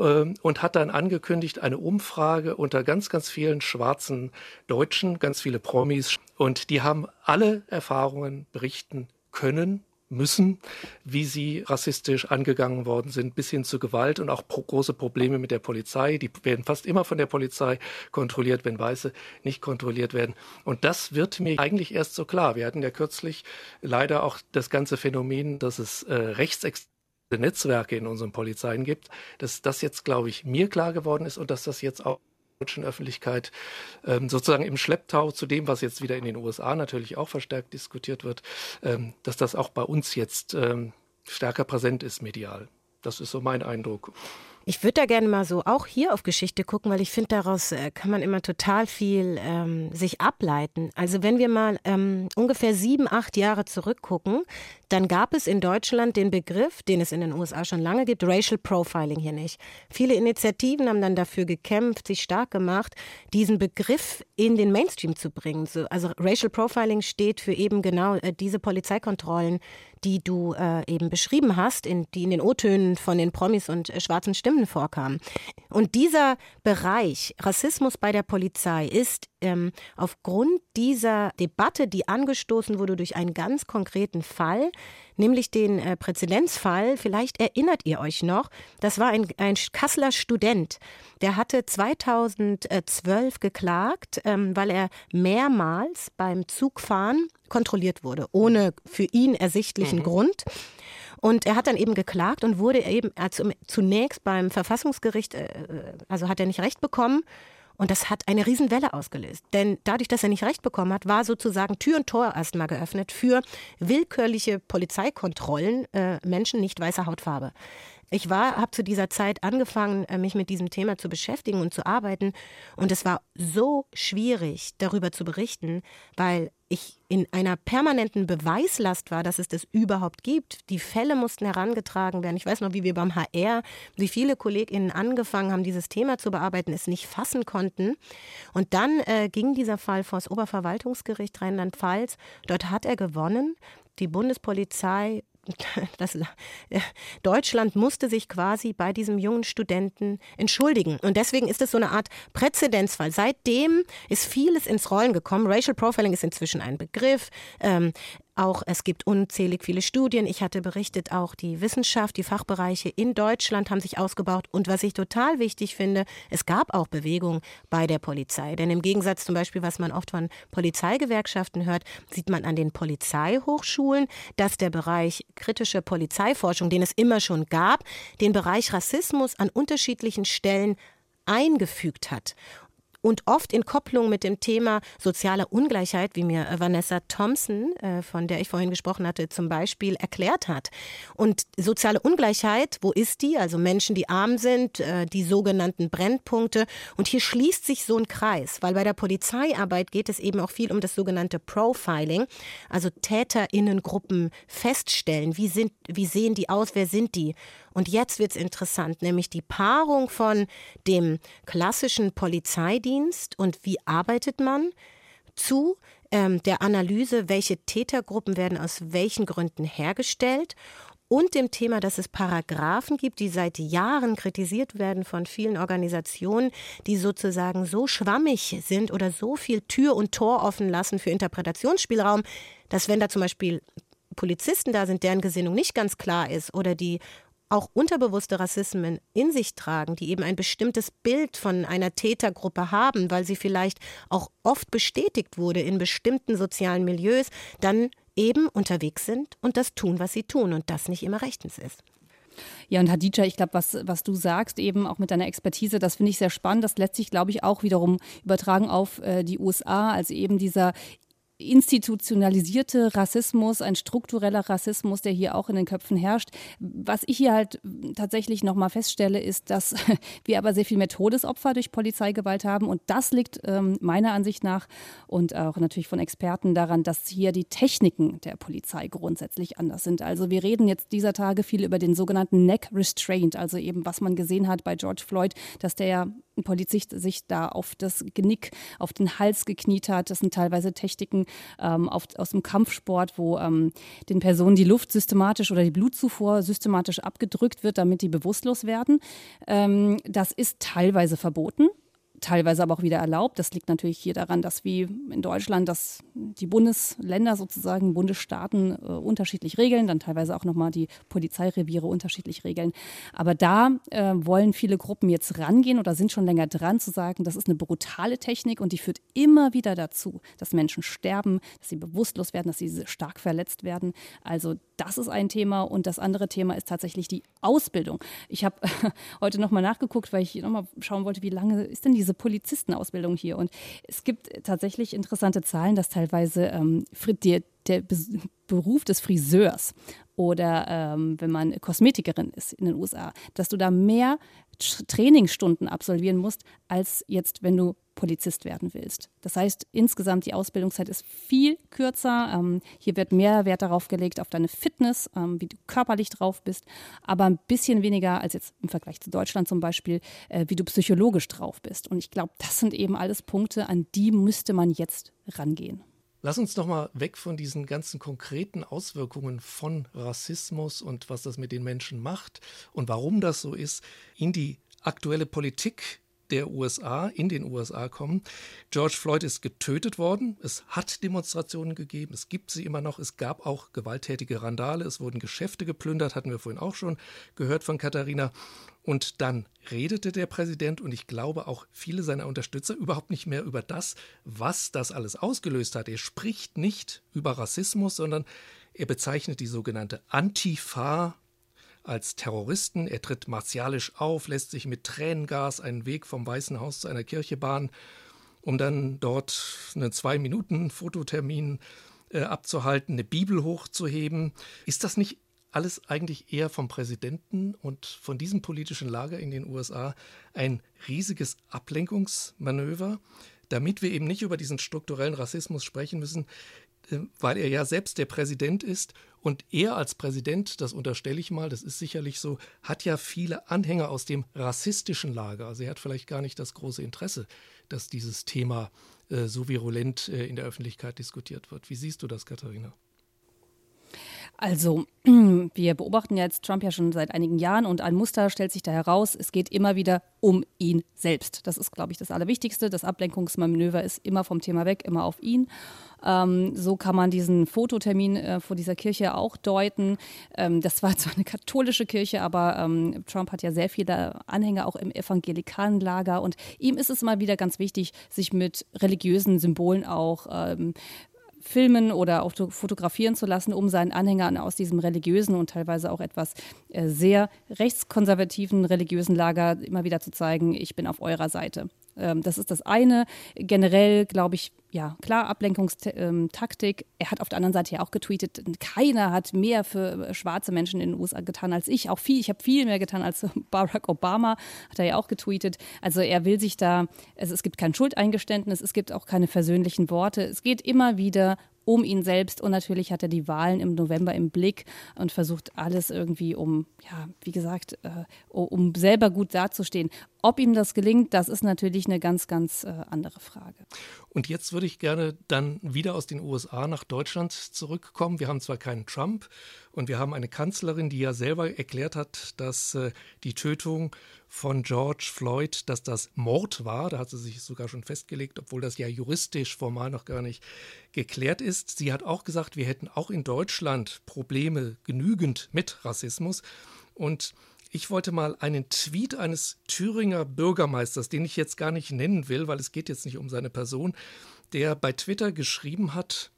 S2: ähm, und hat dann angekündigt eine Umfrage unter ganz, ganz vielen schwarzen Deutschen, ganz viele Promis und die haben alle Erfahrungen berichten können müssen, wie sie rassistisch angegangen worden sind, bis hin zu Gewalt und auch große Probleme mit der Polizei. Die werden fast immer von der Polizei kontrolliert, wenn Weiße nicht kontrolliert werden. Und das wird mir eigentlich erst so klar. Wir hatten ja kürzlich leider auch das ganze Phänomen, dass es äh, rechtsextreme Netzwerke in unseren Polizeien gibt, dass das jetzt, glaube ich, mir klar geworden ist und dass das jetzt auch deutschen Öffentlichkeit ähm, sozusagen im Schlepptau zu dem, was jetzt wieder in den USA natürlich auch verstärkt diskutiert wird, ähm, dass das auch bei uns jetzt ähm, stärker präsent ist medial. Das ist so mein Eindruck.
S4: Ich würde da gerne mal so auch hier auf Geschichte gucken, weil ich finde, daraus äh, kann man immer total viel ähm, sich ableiten. Also wenn wir mal ähm, ungefähr sieben, acht Jahre zurückgucken, dann gab es in Deutschland den Begriff, den es in den USA schon lange gibt, Racial Profiling hier nicht. Viele Initiativen haben dann dafür gekämpft, sich stark gemacht, diesen Begriff in den Mainstream zu bringen. So, also Racial Profiling steht für eben genau äh, diese Polizeikontrollen, die du äh, eben beschrieben hast, in, die in den O-Tönen von den Promis und äh, schwarzen Stimmen vorkamen. Und dieser Bereich Rassismus bei der Polizei ist ähm, aufgrund dieser Debatte, die angestoßen wurde durch einen ganz konkreten Fall, nämlich den äh, Präzedenzfall, vielleicht erinnert ihr euch noch, das war ein, ein Kasseler Student, der hatte 2012 geklagt, ähm, weil er mehrmals beim Zugfahren kontrolliert wurde, ohne für ihn ersichtlichen mhm. Grund. Und er hat dann eben geklagt und wurde eben also zunächst beim Verfassungsgericht, äh, äh, also hat er nicht recht bekommen und das hat eine Riesenwelle ausgelöst. Denn dadurch, dass er nicht recht bekommen hat, war sozusagen Tür und Tor erstmal geöffnet für willkürliche Polizeikontrollen äh, Menschen nicht weißer Hautfarbe. Ich war, habe zu dieser Zeit angefangen, äh, mich mit diesem Thema zu beschäftigen und zu arbeiten. Und es war so schwierig, darüber zu berichten, weil ich in einer permanenten Beweislast war, dass es das überhaupt gibt. Die Fälle mussten herangetragen werden. Ich weiß noch, wie wir beim HR, wie viele KollegInnen angefangen haben, dieses Thema zu bearbeiten, es nicht fassen konnten. Und dann äh, ging dieser Fall vor das Oberverwaltungsgericht Rheinland-Pfalz. Dort hat er gewonnen. Die Bundespolizei das, Deutschland musste sich quasi bei diesem jungen Studenten entschuldigen. Und deswegen ist es so eine Art Präzedenzfall. Seitdem ist vieles ins Rollen gekommen. Racial Profiling ist inzwischen ein Begriff. Ähm, auch es gibt unzählig viele Studien. Ich hatte berichtet, auch die Wissenschaft, die Fachbereiche in Deutschland haben sich ausgebaut. Und was ich total wichtig finde, es gab auch Bewegung bei der Polizei. Denn im Gegensatz zum Beispiel, was man oft von Polizeigewerkschaften hört, sieht man an den Polizeihochschulen, dass der Bereich kritische Polizeiforschung, den es immer schon gab, den Bereich Rassismus an unterschiedlichen Stellen eingefügt hat und oft in Kopplung mit dem Thema soziale Ungleichheit, wie mir Vanessa Thompson, äh, von der ich vorhin gesprochen hatte, zum Beispiel erklärt hat. Und soziale Ungleichheit, wo ist die? Also Menschen, die arm sind, äh, die sogenannten Brennpunkte. Und hier schließt sich so ein Kreis, weil bei der Polizeiarbeit geht es eben auch viel um das sogenannte Profiling, also Täterinnengruppen feststellen. Wie, sind, wie sehen die aus? Wer sind die? Und jetzt wird es interessant, nämlich die Paarung von dem klassischen Polizeidienst und wie arbeitet man zu ähm, der Analyse, welche Tätergruppen werden aus welchen Gründen hergestellt und dem Thema, dass es Paragraphen gibt, die seit Jahren kritisiert werden von vielen Organisationen, die sozusagen so schwammig sind oder so viel Tür und Tor offen lassen für Interpretationsspielraum, dass wenn da zum Beispiel Polizisten da sind, deren Gesinnung nicht ganz klar ist oder die auch unterbewusste Rassismen in sich tragen, die eben ein bestimmtes Bild von einer Tätergruppe haben, weil sie vielleicht auch oft bestätigt wurde in bestimmten sozialen Milieus, dann eben unterwegs sind und das tun, was sie tun und das nicht immer rechtens ist.
S3: Ja, und Hadija, ich glaube, was, was du sagst, eben auch mit deiner Expertise, das finde ich sehr spannend. Das lässt sich, glaube ich, auch wiederum übertragen auf äh, die USA, also eben dieser institutionalisierte Rassismus, ein struktureller Rassismus, der hier auch in den Köpfen herrscht. Was ich hier halt tatsächlich nochmal feststelle, ist, dass wir aber sehr viel mehr Todesopfer durch Polizeigewalt haben. Und das liegt ähm, meiner Ansicht nach und auch natürlich von Experten daran, dass hier die Techniken der Polizei grundsätzlich anders sind. Also wir reden jetzt dieser Tage viel über den sogenannten Neck Restraint, also eben was man gesehen hat bei George Floyd, dass der ja Polizist sich da auf das Genick, auf den Hals gekniet hat. Das sind teilweise Techniken ähm, auf, aus dem Kampfsport, wo ähm, den Personen die Luft systematisch oder die Blutzufuhr systematisch abgedrückt wird, damit die bewusstlos werden. Ähm, das ist teilweise verboten teilweise aber auch wieder erlaubt. Das liegt natürlich hier daran, dass wie in Deutschland, dass die Bundesländer sozusagen, Bundesstaaten äh, unterschiedlich regeln, dann teilweise auch nochmal die Polizeireviere unterschiedlich regeln. Aber da äh, wollen viele Gruppen jetzt rangehen oder sind schon länger dran zu sagen, das ist eine brutale Technik und die führt immer wieder dazu, dass Menschen sterben, dass sie bewusstlos werden, dass sie stark verletzt werden. Also das ist ein Thema und das andere Thema ist tatsächlich die Ausbildung. Ich habe heute nochmal nachgeguckt, weil ich nochmal schauen wollte, wie lange ist denn diese Polizistenausbildung hier? Und es gibt tatsächlich interessante Zahlen, dass teilweise ähm, der, der Beruf des Friseurs oder ähm, wenn man Kosmetikerin ist in den USA, dass du da mehr Trainingsstunden absolvieren musst, als jetzt, wenn du Polizist werden willst. Das heißt, insgesamt die Ausbildungszeit ist viel kürzer. Ähm, hier wird mehr Wert darauf gelegt, auf deine Fitness, ähm, wie du körperlich drauf bist, aber ein bisschen weniger als jetzt im Vergleich zu Deutschland zum Beispiel, äh, wie du psychologisch drauf bist. Und ich glaube, das sind eben alles Punkte, an die müsste man jetzt rangehen.
S2: Lass uns noch mal weg von diesen ganzen konkreten Auswirkungen von Rassismus und was das mit den Menschen macht und warum das so ist, in die aktuelle Politik der USA, in den USA kommen. George Floyd ist getötet worden. Es hat Demonstrationen gegeben. Es gibt sie immer noch. Es gab auch gewalttätige Randale. Es wurden Geschäfte geplündert, hatten wir vorhin auch schon gehört von Katharina. Und dann redete der Präsident und ich glaube auch viele seiner Unterstützer überhaupt nicht mehr über das, was das alles ausgelöst hat. Er spricht nicht über Rassismus, sondern er bezeichnet die sogenannte Antifa als Terroristen. Er tritt martialisch auf, lässt sich mit Tränengas einen Weg vom Weißen Haus zu einer Kirche bahnen, um dann dort einen Zwei-Minuten-Fototermin äh, abzuhalten, eine Bibel hochzuheben. Ist das nicht alles eigentlich eher vom Präsidenten und von diesem politischen Lager in den USA ein riesiges Ablenkungsmanöver, damit wir eben nicht über diesen strukturellen Rassismus sprechen müssen, weil er ja selbst der Präsident ist und er als Präsident, das unterstelle ich mal, das ist sicherlich so, hat ja viele Anhänger aus dem rassistischen Lager. Also er hat vielleicht gar nicht das große Interesse, dass dieses Thema äh, so virulent äh, in der Öffentlichkeit diskutiert wird. Wie siehst du das, Katharina?
S3: Also, wir beobachten jetzt Trump ja schon seit einigen Jahren und ein Muster stellt sich da heraus. Es geht immer wieder um ihn selbst. Das ist, glaube ich, das Allerwichtigste. Das Ablenkungsmanöver ist immer vom Thema weg, immer auf ihn. Ähm, so kann man diesen Fototermin äh, vor dieser Kirche auch deuten. Ähm, das war zwar eine katholische Kirche, aber ähm, Trump hat ja sehr viele Anhänger auch im evangelikalen Lager und ihm ist es mal wieder ganz wichtig, sich mit religiösen Symbolen auch ähm, filmen oder auch fotografieren zu lassen, um seinen Anhängern aus diesem religiösen und teilweise auch etwas äh, sehr rechtskonservativen religiösen Lager immer wieder zu zeigen, ich bin auf eurer Seite. Ähm, das ist das eine. Generell glaube ich, ja, klar, Ablenkungstaktik. Er hat auf der anderen Seite ja auch getweetet, keiner hat mehr für schwarze Menschen in den USA getan als ich. Auch viel, ich habe viel mehr getan als Barack Obama, hat er ja auch getweetet. Also er will sich da, also es gibt kein Schuldeingeständnis, es gibt auch keine versöhnlichen Worte. Es geht immer wieder um ihn selbst und natürlich hat er die Wahlen im November im Blick und versucht alles irgendwie, um, ja, wie gesagt, äh, um selber gut dazustehen. Ob ihm das gelingt, das ist natürlich eine ganz, ganz äh, andere Frage.
S2: Und jetzt würde ich gerne dann wieder aus den USA nach Deutschland zurückkommen. Wir haben zwar keinen Trump und wir haben eine Kanzlerin, die ja selber erklärt hat, dass äh, die Tötung von George Floyd, dass das Mord war. Da hat sie sich sogar schon festgelegt, obwohl das ja juristisch formal noch gar nicht geklärt ist. Sie hat auch gesagt, wir hätten auch in Deutschland Probleme genügend mit Rassismus. Und ich wollte mal einen Tweet eines Thüringer Bürgermeisters, den ich jetzt gar nicht nennen will, weil es geht jetzt nicht um seine Person, der bei Twitter geschrieben hat,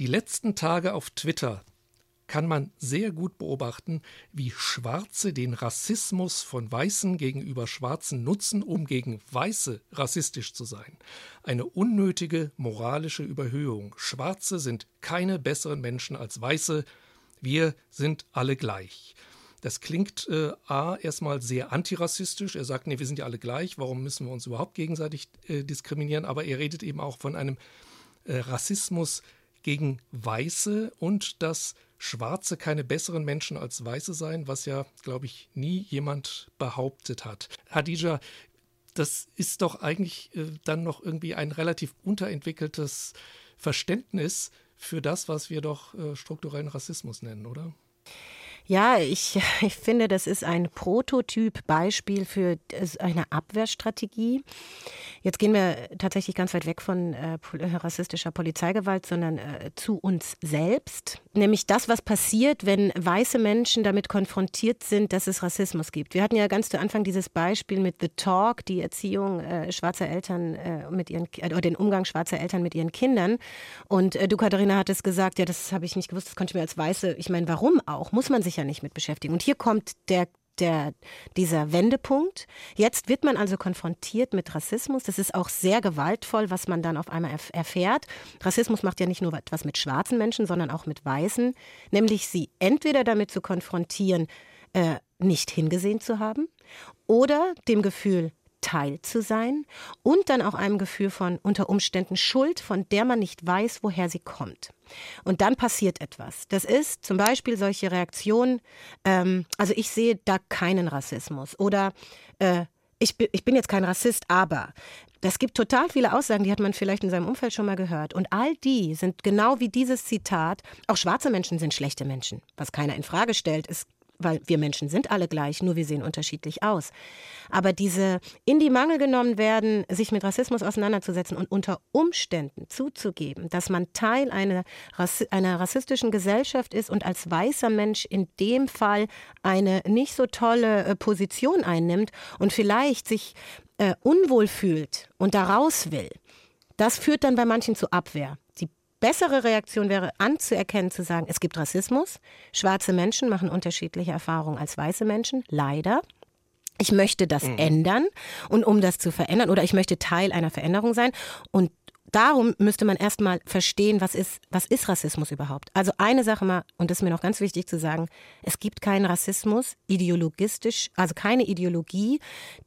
S2: die letzten Tage auf Twitter kann man sehr gut beobachten, wie Schwarze den Rassismus von Weißen gegenüber Schwarzen nutzen, um gegen Weiße rassistisch zu sein. Eine unnötige moralische Überhöhung. Schwarze sind keine besseren Menschen als Weiße. Wir sind alle gleich. Das klingt äh, A erstmal sehr antirassistisch. Er sagt, nee, wir sind ja alle gleich, warum müssen wir uns überhaupt gegenseitig äh, diskriminieren? Aber er redet eben auch von einem äh, Rassismus gegen Weiße und dass Schwarze keine besseren Menschen als Weiße seien, was ja, glaube ich, nie jemand behauptet hat. Hadija, das ist doch eigentlich äh, dann noch irgendwie ein relativ unterentwickeltes Verständnis für das, was wir doch äh, strukturellen Rassismus nennen, oder?
S4: Ja, ich, ich finde, das ist ein Prototyp-Beispiel für eine Abwehrstrategie. Jetzt gehen wir tatsächlich ganz weit weg von äh, rassistischer Polizeigewalt, sondern äh, zu uns selbst. Nämlich das, was passiert, wenn weiße Menschen damit konfrontiert sind, dass es Rassismus gibt. Wir hatten ja ganz zu Anfang dieses Beispiel mit The Talk, die Erziehung äh, schwarzer Eltern äh, mit ihren, äh, oder den Umgang schwarzer Eltern mit ihren Kindern. Und äh, du, Katharina, hattest gesagt, ja, das habe ich nicht gewusst, das konnte ich mir als Weiße, ich meine, warum auch? Muss man sich ja nicht mit beschäftigen. Und hier kommt der der, dieser Wendepunkt. Jetzt wird man also konfrontiert mit Rassismus. Das ist auch sehr gewaltvoll, was man dann auf einmal erfährt. Rassismus macht ja nicht nur etwas mit schwarzen Menschen, sondern auch mit weißen, nämlich sie entweder damit zu konfrontieren, äh, nicht hingesehen zu haben oder dem Gefühl, Teil zu sein und dann auch einem Gefühl von unter Umständen Schuld, von der man nicht weiß, woher sie kommt. Und dann passiert etwas. Das ist zum Beispiel solche Reaktionen, ähm, also ich sehe da keinen Rassismus oder äh, ich, ich bin jetzt kein Rassist, aber Es gibt total viele Aussagen, die hat man vielleicht in seinem Umfeld schon mal gehört. Und all die sind genau wie dieses Zitat, auch schwarze Menschen sind schlechte Menschen. Was keiner in Frage stellt, ist weil wir Menschen sind alle gleich, nur wir sehen unterschiedlich aus. Aber diese in die Mangel genommen werden, sich mit Rassismus auseinanderzusetzen und unter Umständen zuzugeben, dass man Teil einer, einer rassistischen Gesellschaft ist und als weißer Mensch in dem Fall eine nicht so tolle äh, Position einnimmt und vielleicht sich äh, unwohl fühlt und da raus will, das führt dann bei manchen zu Abwehr bessere Reaktion wäre anzuerkennen, zu sagen, es gibt Rassismus. Schwarze Menschen machen unterschiedliche Erfahrungen als weiße Menschen, leider. Ich möchte das mhm. ändern und um das zu verändern oder ich möchte Teil einer Veränderung sein und darum müsste man erstmal verstehen, was ist, was ist Rassismus überhaupt? Also eine Sache mal, und das ist mir noch ganz wichtig zu sagen, es gibt keinen Rassismus ideologistisch, also keine Ideologie,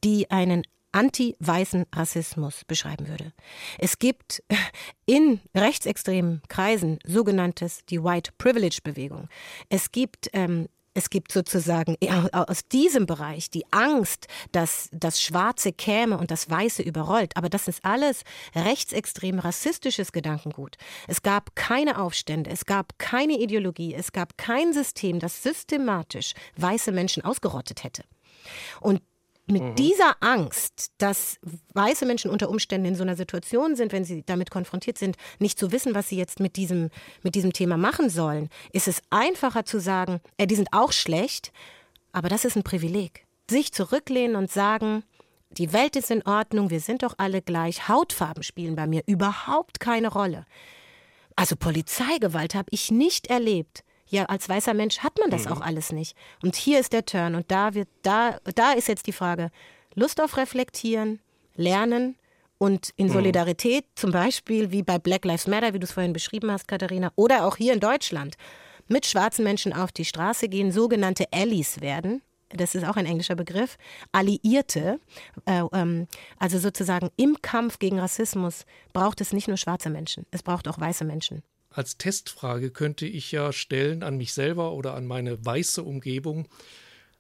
S4: die einen anti-weißen Rassismus beschreiben würde. Es gibt in rechtsextremen Kreisen sogenanntes die White Privilege Bewegung. Es gibt ähm, es gibt sozusagen aus diesem Bereich die Angst, dass das Schwarze käme und das Weiße überrollt. Aber das ist alles rechtsextrem rassistisches Gedankengut. Es gab keine Aufstände, es gab keine Ideologie, es gab kein System, das systematisch weiße Menschen ausgerottet hätte. Und mit mhm. dieser Angst, dass weiße Menschen unter Umständen in so einer Situation sind, wenn sie damit konfrontiert sind, nicht zu wissen, was sie jetzt mit diesem, mit diesem Thema machen sollen, ist es einfacher zu sagen, äh, die sind auch schlecht, aber das ist ein Privileg. Sich zurücklehnen und sagen, die Welt ist in Ordnung, wir sind doch alle gleich, Hautfarben spielen bei mir überhaupt keine Rolle. Also Polizeigewalt habe ich nicht erlebt. Ja, als weißer Mensch hat man das mhm. auch alles nicht. Und hier ist der Turn und da wird, da, da ist jetzt die Frage, Lust auf Reflektieren, Lernen und in mhm. Solidarität, zum Beispiel wie bei Black Lives Matter, wie du es vorhin beschrieben hast, Katharina, oder auch hier in Deutschland, mit schwarzen Menschen auf die Straße gehen, sogenannte Allies werden. Das ist auch ein englischer Begriff. Alliierte, äh, ähm, also sozusagen im Kampf gegen Rassismus braucht es nicht nur schwarze Menschen, es braucht auch weiße Menschen
S2: als Testfrage könnte ich ja stellen an mich selber oder an meine weiße Umgebung.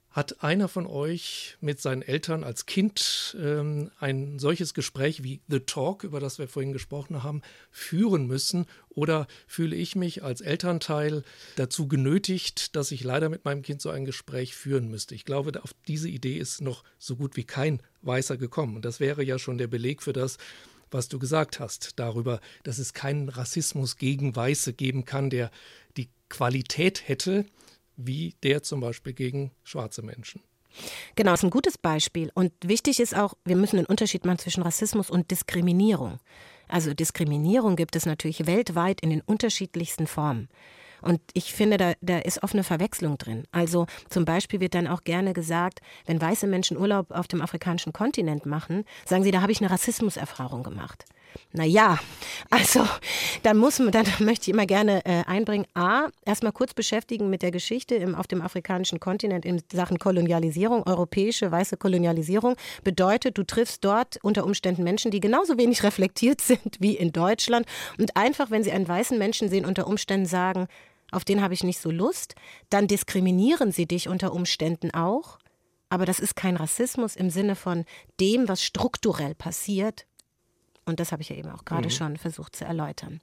S2: Hat einer von euch mit seinen Eltern als Kind ähm, ein solches Gespräch wie The Talk, über das wir vorhin gesprochen haben, führen müssen? Oder fühle ich mich als Elternteil dazu genötigt, dass ich leider mit meinem Kind so ein Gespräch führen müsste? Ich glaube, auf diese Idee ist noch so gut wie kein Weißer gekommen. Und das wäre ja schon der Beleg für das, was du gesagt hast, darüber, dass es keinen Rassismus gegen Weiße geben kann, der die Qualität hätte, wie der zum Beispiel gegen schwarze Menschen.
S4: Genau, das ist ein gutes Beispiel. Und wichtig ist auch, wir müssen einen Unterschied machen zwischen Rassismus und Diskriminierung. Also Diskriminierung gibt es natürlich weltweit in den unterschiedlichsten Formen. Und ich finde, da, da ist oft eine Verwechslung drin. Also zum Beispiel wird dann auch gerne gesagt, wenn weiße Menschen Urlaub auf dem afrikanischen Kontinent machen, sagen sie, da habe ich eine Rassismuserfahrung gemacht. Naja, also dann muss man, dann möchte ich immer gerne äh, einbringen, A, erstmal kurz beschäftigen mit der Geschichte im, auf dem afrikanischen Kontinent in Sachen Kolonialisierung, europäische weiße Kolonialisierung bedeutet, du triffst dort unter Umständen Menschen, die genauso wenig reflektiert sind wie in Deutschland und einfach, wenn sie einen weißen Menschen sehen, unter Umständen sagen, auf den habe ich nicht so Lust, dann diskriminieren sie dich unter Umständen auch. Aber das ist kein Rassismus im Sinne von dem, was strukturell passiert. Und das habe ich ja eben auch gerade mhm. schon versucht zu erläutern.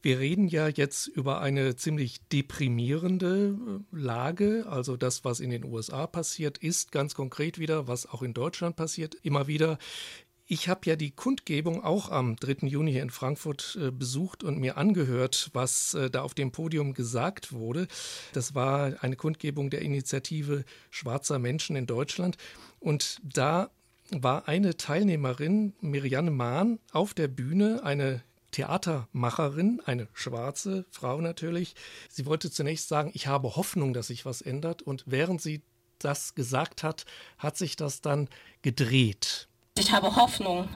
S2: Wir reden ja jetzt über eine ziemlich deprimierende äh, Lage. Also das, was in den USA passiert, ist ganz konkret wieder, was auch in Deutschland passiert, immer wieder. Ich habe ja die Kundgebung auch am 3. Juni hier in Frankfurt äh, besucht und mir angehört, was äh, da auf dem Podium gesagt wurde. Das war eine Kundgebung der Initiative Schwarzer Menschen in Deutschland. Und da war eine Teilnehmerin, Mirianne Mahn, auf der Bühne, eine Theatermacherin, eine schwarze Frau natürlich. Sie wollte zunächst sagen, ich habe Hoffnung, dass sich was ändert. Und während sie das gesagt hat, hat sich das dann gedreht.
S9: Ich habe Hoffnung,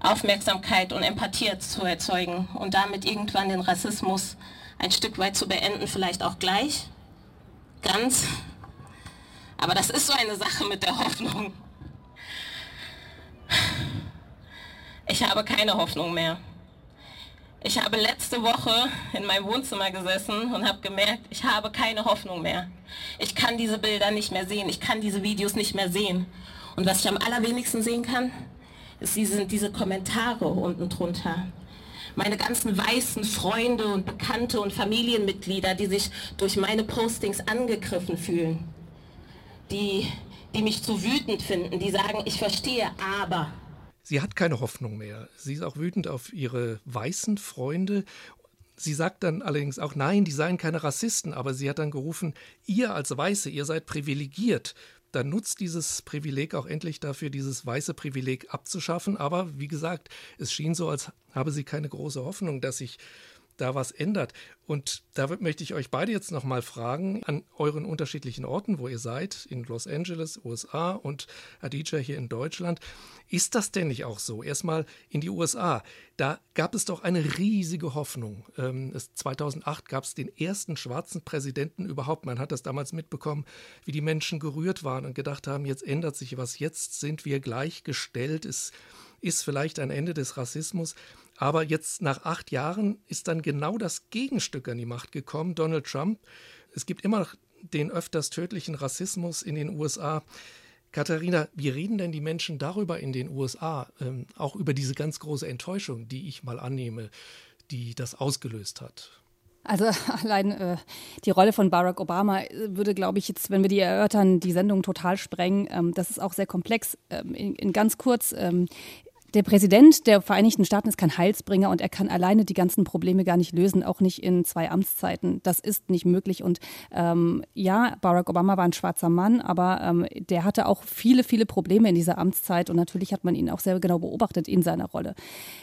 S9: Aufmerksamkeit und Empathie zu erzeugen und damit irgendwann den Rassismus ein Stück weit zu beenden, vielleicht auch gleich, ganz. Aber das ist so eine Sache mit der Hoffnung. Ich habe keine Hoffnung mehr. Ich habe letzte Woche in meinem Wohnzimmer gesessen und habe gemerkt, ich habe keine Hoffnung mehr. Ich kann diese Bilder nicht mehr sehen, ich kann diese Videos nicht mehr sehen. Und was ich am allerwenigsten sehen kann, ist diese, diese Kommentare unten drunter. Meine ganzen weißen Freunde und Bekannte und Familienmitglieder, die sich durch meine Postings angegriffen fühlen, die, die mich zu wütend finden, die sagen, ich verstehe, aber.
S2: Sie hat keine Hoffnung mehr. Sie ist auch wütend auf ihre weißen Freunde Sie sagt dann allerdings auch, nein, die seien keine Rassisten, aber sie hat dann gerufen, ihr als Weiße, ihr seid privilegiert. Dann nutzt dieses Privileg auch endlich dafür, dieses weiße Privileg abzuschaffen. Aber wie gesagt, es schien so, als habe sie keine große Hoffnung, dass sich da was ändert. Und da möchte ich euch beide jetzt nochmal fragen, an euren unterschiedlichen Orten, wo ihr seid, in Los Angeles, USA und Adija hier in Deutschland. Ist das denn nicht auch so? Erstmal in die USA. Da gab es doch eine riesige Hoffnung. Ähm, 2008 gab es den ersten schwarzen Präsidenten überhaupt. Man hat das damals mitbekommen, wie die Menschen gerührt waren und gedacht haben, jetzt ändert sich was, jetzt sind wir gleichgestellt. Es ist vielleicht ein Ende des Rassismus. Aber jetzt nach acht Jahren ist dann genau das Gegenstück an die Macht gekommen, Donald Trump. Es gibt immer noch den öfters tödlichen Rassismus in den USA. Katharina, wie reden denn die Menschen darüber in den USA, ähm, auch über diese ganz große Enttäuschung, die ich mal annehme, die das ausgelöst hat?
S3: Also allein äh, die Rolle von Barack Obama äh, würde, glaube ich, jetzt, wenn wir die erörtern, die Sendung total sprengen. Ähm, das ist auch sehr komplex. Ähm, in, in, ganz kurz, ähm, der Präsident der Vereinigten Staaten ist kein Heilsbringer und er kann alleine die ganzen Probleme gar nicht lösen, auch nicht in zwei Amtszeiten. Das ist nicht möglich. Und ähm, ja, Barack Obama war ein schwarzer Mann, aber ähm, der hatte auch viele, viele Probleme in dieser Amtszeit und natürlich hat man ihn auch sehr genau beobachtet in seiner Rolle.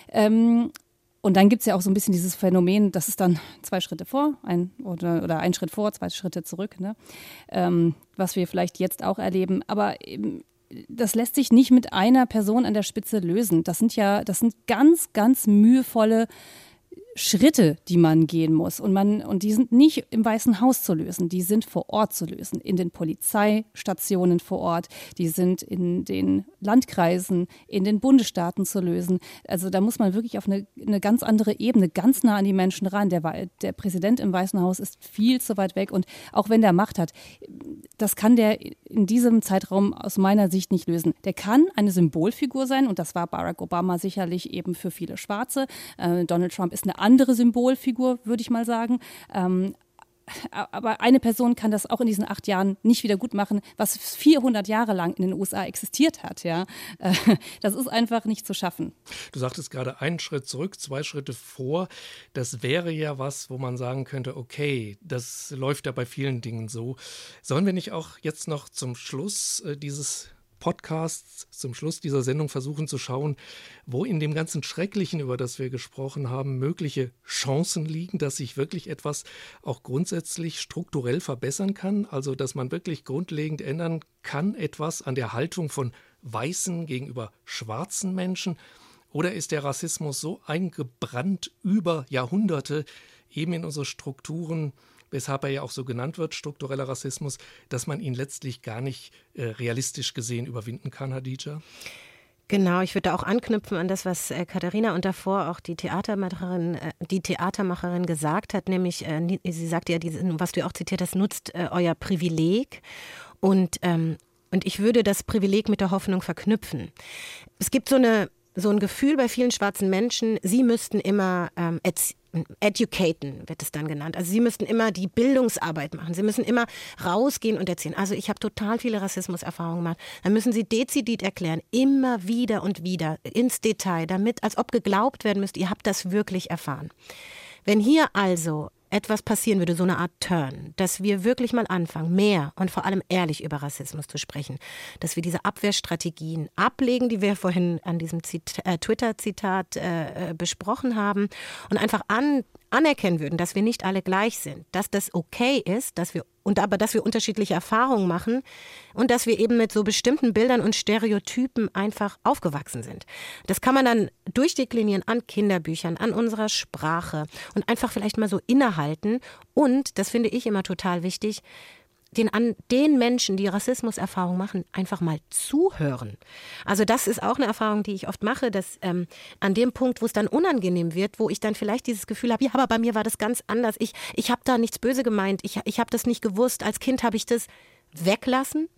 S3: Ähm, und dann gibt es ja auch so ein bisschen dieses Phänomen, das ist dann zwei Schritte vor ein, oder, oder ein Schritt vor, zwei Schritte zurück, ne? Ähm, was wir vielleicht jetzt auch erleben. Aber eben, das lässt sich nicht mit einer Person an der Spitze lösen. Das sind ja, das sind ganz, ganz mühevolle Schritte, die man gehen muss. Und, man, und die sind nicht im Weißen Haus zu lösen, die sind vor Ort zu lösen, in den Polizeistationen vor Ort, die sind in den Landkreisen, in den Bundesstaaten zu lösen. Also da muss man wirklich auf eine, eine ganz andere Ebene, ganz nah an die Menschen ran. Der, der Präsident im Weißen Haus ist viel zu weit weg und auch wenn der Macht hat, das kann der in diesem Zeitraum aus meiner Sicht nicht lösen. Der kann eine Symbolfigur sein und das war Barack Obama sicherlich eben für viele Schwarze. Äh, Donald Trump ist eine andere Symbolfigur, würde ich mal sagen. Ähm, aber eine Person kann das auch in diesen acht Jahren nicht wieder gut machen, was 400 Jahre lang in den USA existiert hat. Ja, äh, das ist einfach nicht zu schaffen.
S2: Du sagtest gerade einen Schritt zurück, zwei Schritte vor. Das wäre ja was, wo man sagen könnte: Okay, das läuft ja bei vielen Dingen so. Sollen wir nicht auch jetzt noch zum Schluss äh, dieses Podcasts zum Schluss dieser Sendung versuchen zu schauen, wo in dem ganzen Schrecklichen, über das wir gesprochen haben, mögliche Chancen liegen, dass sich wirklich etwas auch grundsätzlich strukturell verbessern kann, also dass man wirklich grundlegend ändern kann, etwas an der Haltung von weißen gegenüber schwarzen Menschen. Oder ist der Rassismus so eingebrannt über Jahrhunderte eben in unsere Strukturen, weshalb er ja auch so genannt wird, struktureller Rassismus, dass man ihn letztlich gar nicht äh, realistisch gesehen überwinden kann, Hadija?
S4: Genau, ich würde auch anknüpfen an das, was äh, Katharina und davor auch die Theatermacherin, äh, die Theatermacherin gesagt hat, nämlich, äh, sie sagte ja, was du auch zitiert hast, nutzt euer Privileg und ähm, und ich würde das Privileg mit der Hoffnung verknüpfen. Es gibt so eine so ein Gefühl bei vielen schwarzen Menschen, sie müssten immer ähm, educaten, wird es dann genannt. Also sie müssten immer die Bildungsarbeit machen. Sie müssen immer rausgehen und erzählen. Also ich habe total viele Rassismuserfahrungen gemacht. Dann müssen sie dezidiert erklären, immer wieder und wieder ins Detail, damit, als ob geglaubt werden müsste, ihr habt das wirklich erfahren. Wenn hier also etwas passieren würde, so eine Art Turn, dass wir wirklich mal anfangen, mehr und vor allem ehrlich über Rassismus zu sprechen, dass wir diese Abwehrstrategien ablegen, die wir vorhin an diesem äh, Twitter-Zitat äh, äh, besprochen haben und einfach an, anerkennen würden, dass wir nicht alle gleich sind, dass das okay ist, dass wir und aber dass wir unterschiedliche Erfahrungen machen und dass wir eben mit so bestimmten Bildern und Stereotypen einfach aufgewachsen sind. Das kann man dann durchdeklinieren an Kinderbüchern, an unserer Sprache und einfach vielleicht mal so innehalten und das finde ich immer total wichtig, den, an den Menschen, die Rassismuserfahrung machen, einfach mal zuhören. Also das ist auch eine Erfahrung, die ich oft mache, dass ähm, an dem Punkt, wo es dann unangenehm wird, wo ich dann vielleicht dieses Gefühl habe, ja, aber bei mir war das ganz anders. Ich, ich habe da nichts böse gemeint, ich, ich habe das nicht gewusst. Als Kind habe ich das weglassen,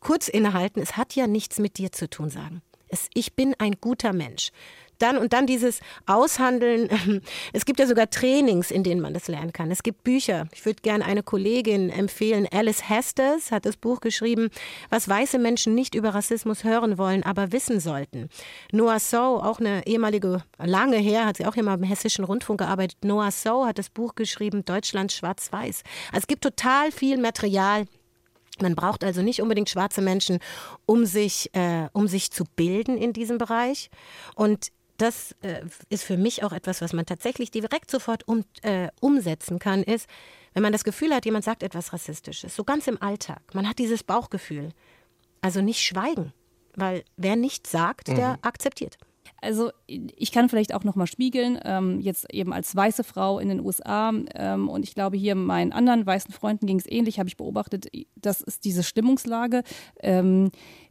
S4: kurz innehalten, es hat ja nichts mit dir zu tun sagen. Es, ich bin ein guter Mensch dann und dann dieses Aushandeln. Es gibt ja sogar Trainings, in denen man das lernen kann. Es gibt Bücher. Ich würde gerne eine Kollegin empfehlen. Alice Hesters hat das Buch geschrieben, was weiße Menschen nicht über Rassismus hören wollen, aber wissen sollten. Noah Sow, auch eine ehemalige, lange her, hat sie auch mal im Hessischen Rundfunk gearbeitet. Noah Sow hat das Buch geschrieben, Deutschland schwarz-weiß. Also es gibt total viel Material, man braucht also nicht unbedingt schwarze Menschen, um sich, äh, um sich zu bilden in diesem Bereich. Und das äh, ist für mich auch etwas, was man tatsächlich direkt sofort um, äh, umsetzen kann, ist, wenn man das Gefühl hat, jemand sagt etwas Rassistisches, so ganz im Alltag. Man hat dieses Bauchgefühl. Also nicht schweigen, weil wer nicht sagt, der mhm. akzeptiert.
S3: Also ich kann vielleicht auch noch mal spiegeln, ähm, jetzt eben als weiße Frau in den USA ähm, und ich glaube hier meinen anderen weißen Freunden ging es ähnlich, habe ich beobachtet, das ist diese Stimmungslage. Ähm,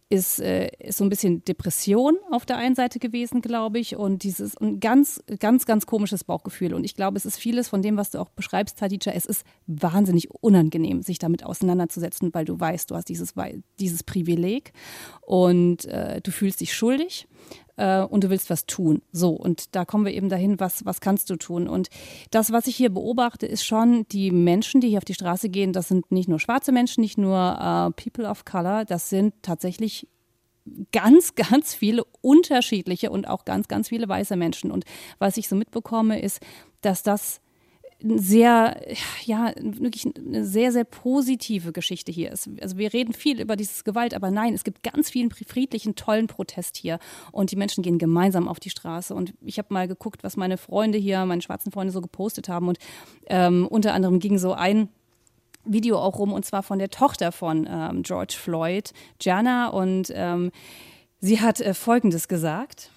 S3: ist, äh, ist so ein bisschen Depression auf der einen Seite gewesen, glaube ich, und dieses ein ganz, ganz, ganz komisches Bauchgefühl. Und ich glaube, es ist vieles von dem, was du auch beschreibst, Hadija. Es ist wahnsinnig unangenehm, sich damit auseinanderzusetzen, weil du weißt, du hast dieses, dieses Privileg und äh, du fühlst dich schuldig äh, und du willst was tun. So, und da kommen wir eben dahin, was, was kannst du tun? Und das, was ich hier beobachte, ist schon, die Menschen, die hier auf die Straße gehen, das sind nicht nur schwarze Menschen, nicht nur äh, People of Color, das sind tatsächlich ganz, ganz viele unterschiedliche und auch ganz, ganz viele weiße Menschen. Und was ich so mitbekomme, ist, dass das sehr, ja, wirklich eine sehr, sehr positive Geschichte hier ist. Also wir reden viel über dieses Gewalt, aber nein, es gibt ganz vielen friedlichen, tollen Protest hier und die Menschen gehen gemeinsam auf die Straße. Und ich habe mal geguckt, was meine Freunde hier, meine schwarzen Freunde so gepostet haben und ähm, unter anderem ging so ein Video auch rum und zwar von der Tochter von ähm, George Floyd, Jana und ähm, sie hat äh, Folgendes gesagt.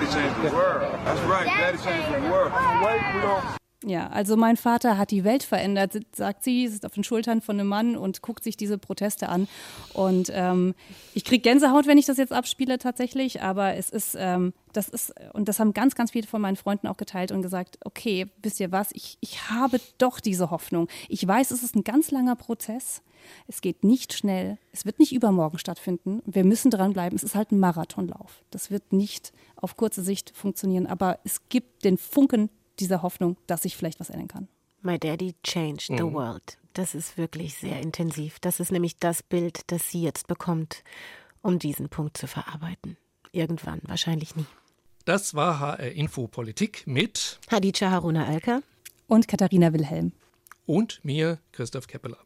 S3: Daddy changed the world. That's right. Daddy changed the world. Ja, also mein Vater hat die Welt verändert, sagt sie, sitzt auf den Schultern von einem Mann und guckt sich diese Proteste an. Und ähm, ich kriege Gänsehaut, wenn ich das jetzt abspiele tatsächlich, aber es ist, ähm, das ist, und das haben ganz, ganz viele von meinen Freunden auch geteilt und gesagt, okay, wisst ihr was, ich, ich habe doch diese Hoffnung. Ich weiß, es ist ein ganz langer Prozess. Es geht nicht schnell. Es wird nicht übermorgen stattfinden. Wir müssen dranbleiben. Es ist halt ein Marathonlauf. Das wird nicht auf kurze Sicht funktionieren. Aber es gibt den Funken dieser Hoffnung, dass sich vielleicht was ändern kann.
S4: My Daddy changed the mhm. world. Das ist wirklich sehr intensiv. Das ist nämlich das Bild, das sie jetzt bekommt, um diesen Punkt zu verarbeiten. Irgendwann, wahrscheinlich nie.
S2: Das war HR Info Politik mit
S4: Hadija Haruna Alka
S3: und Katharina Wilhelm
S2: und mir, Christoph Keppeler.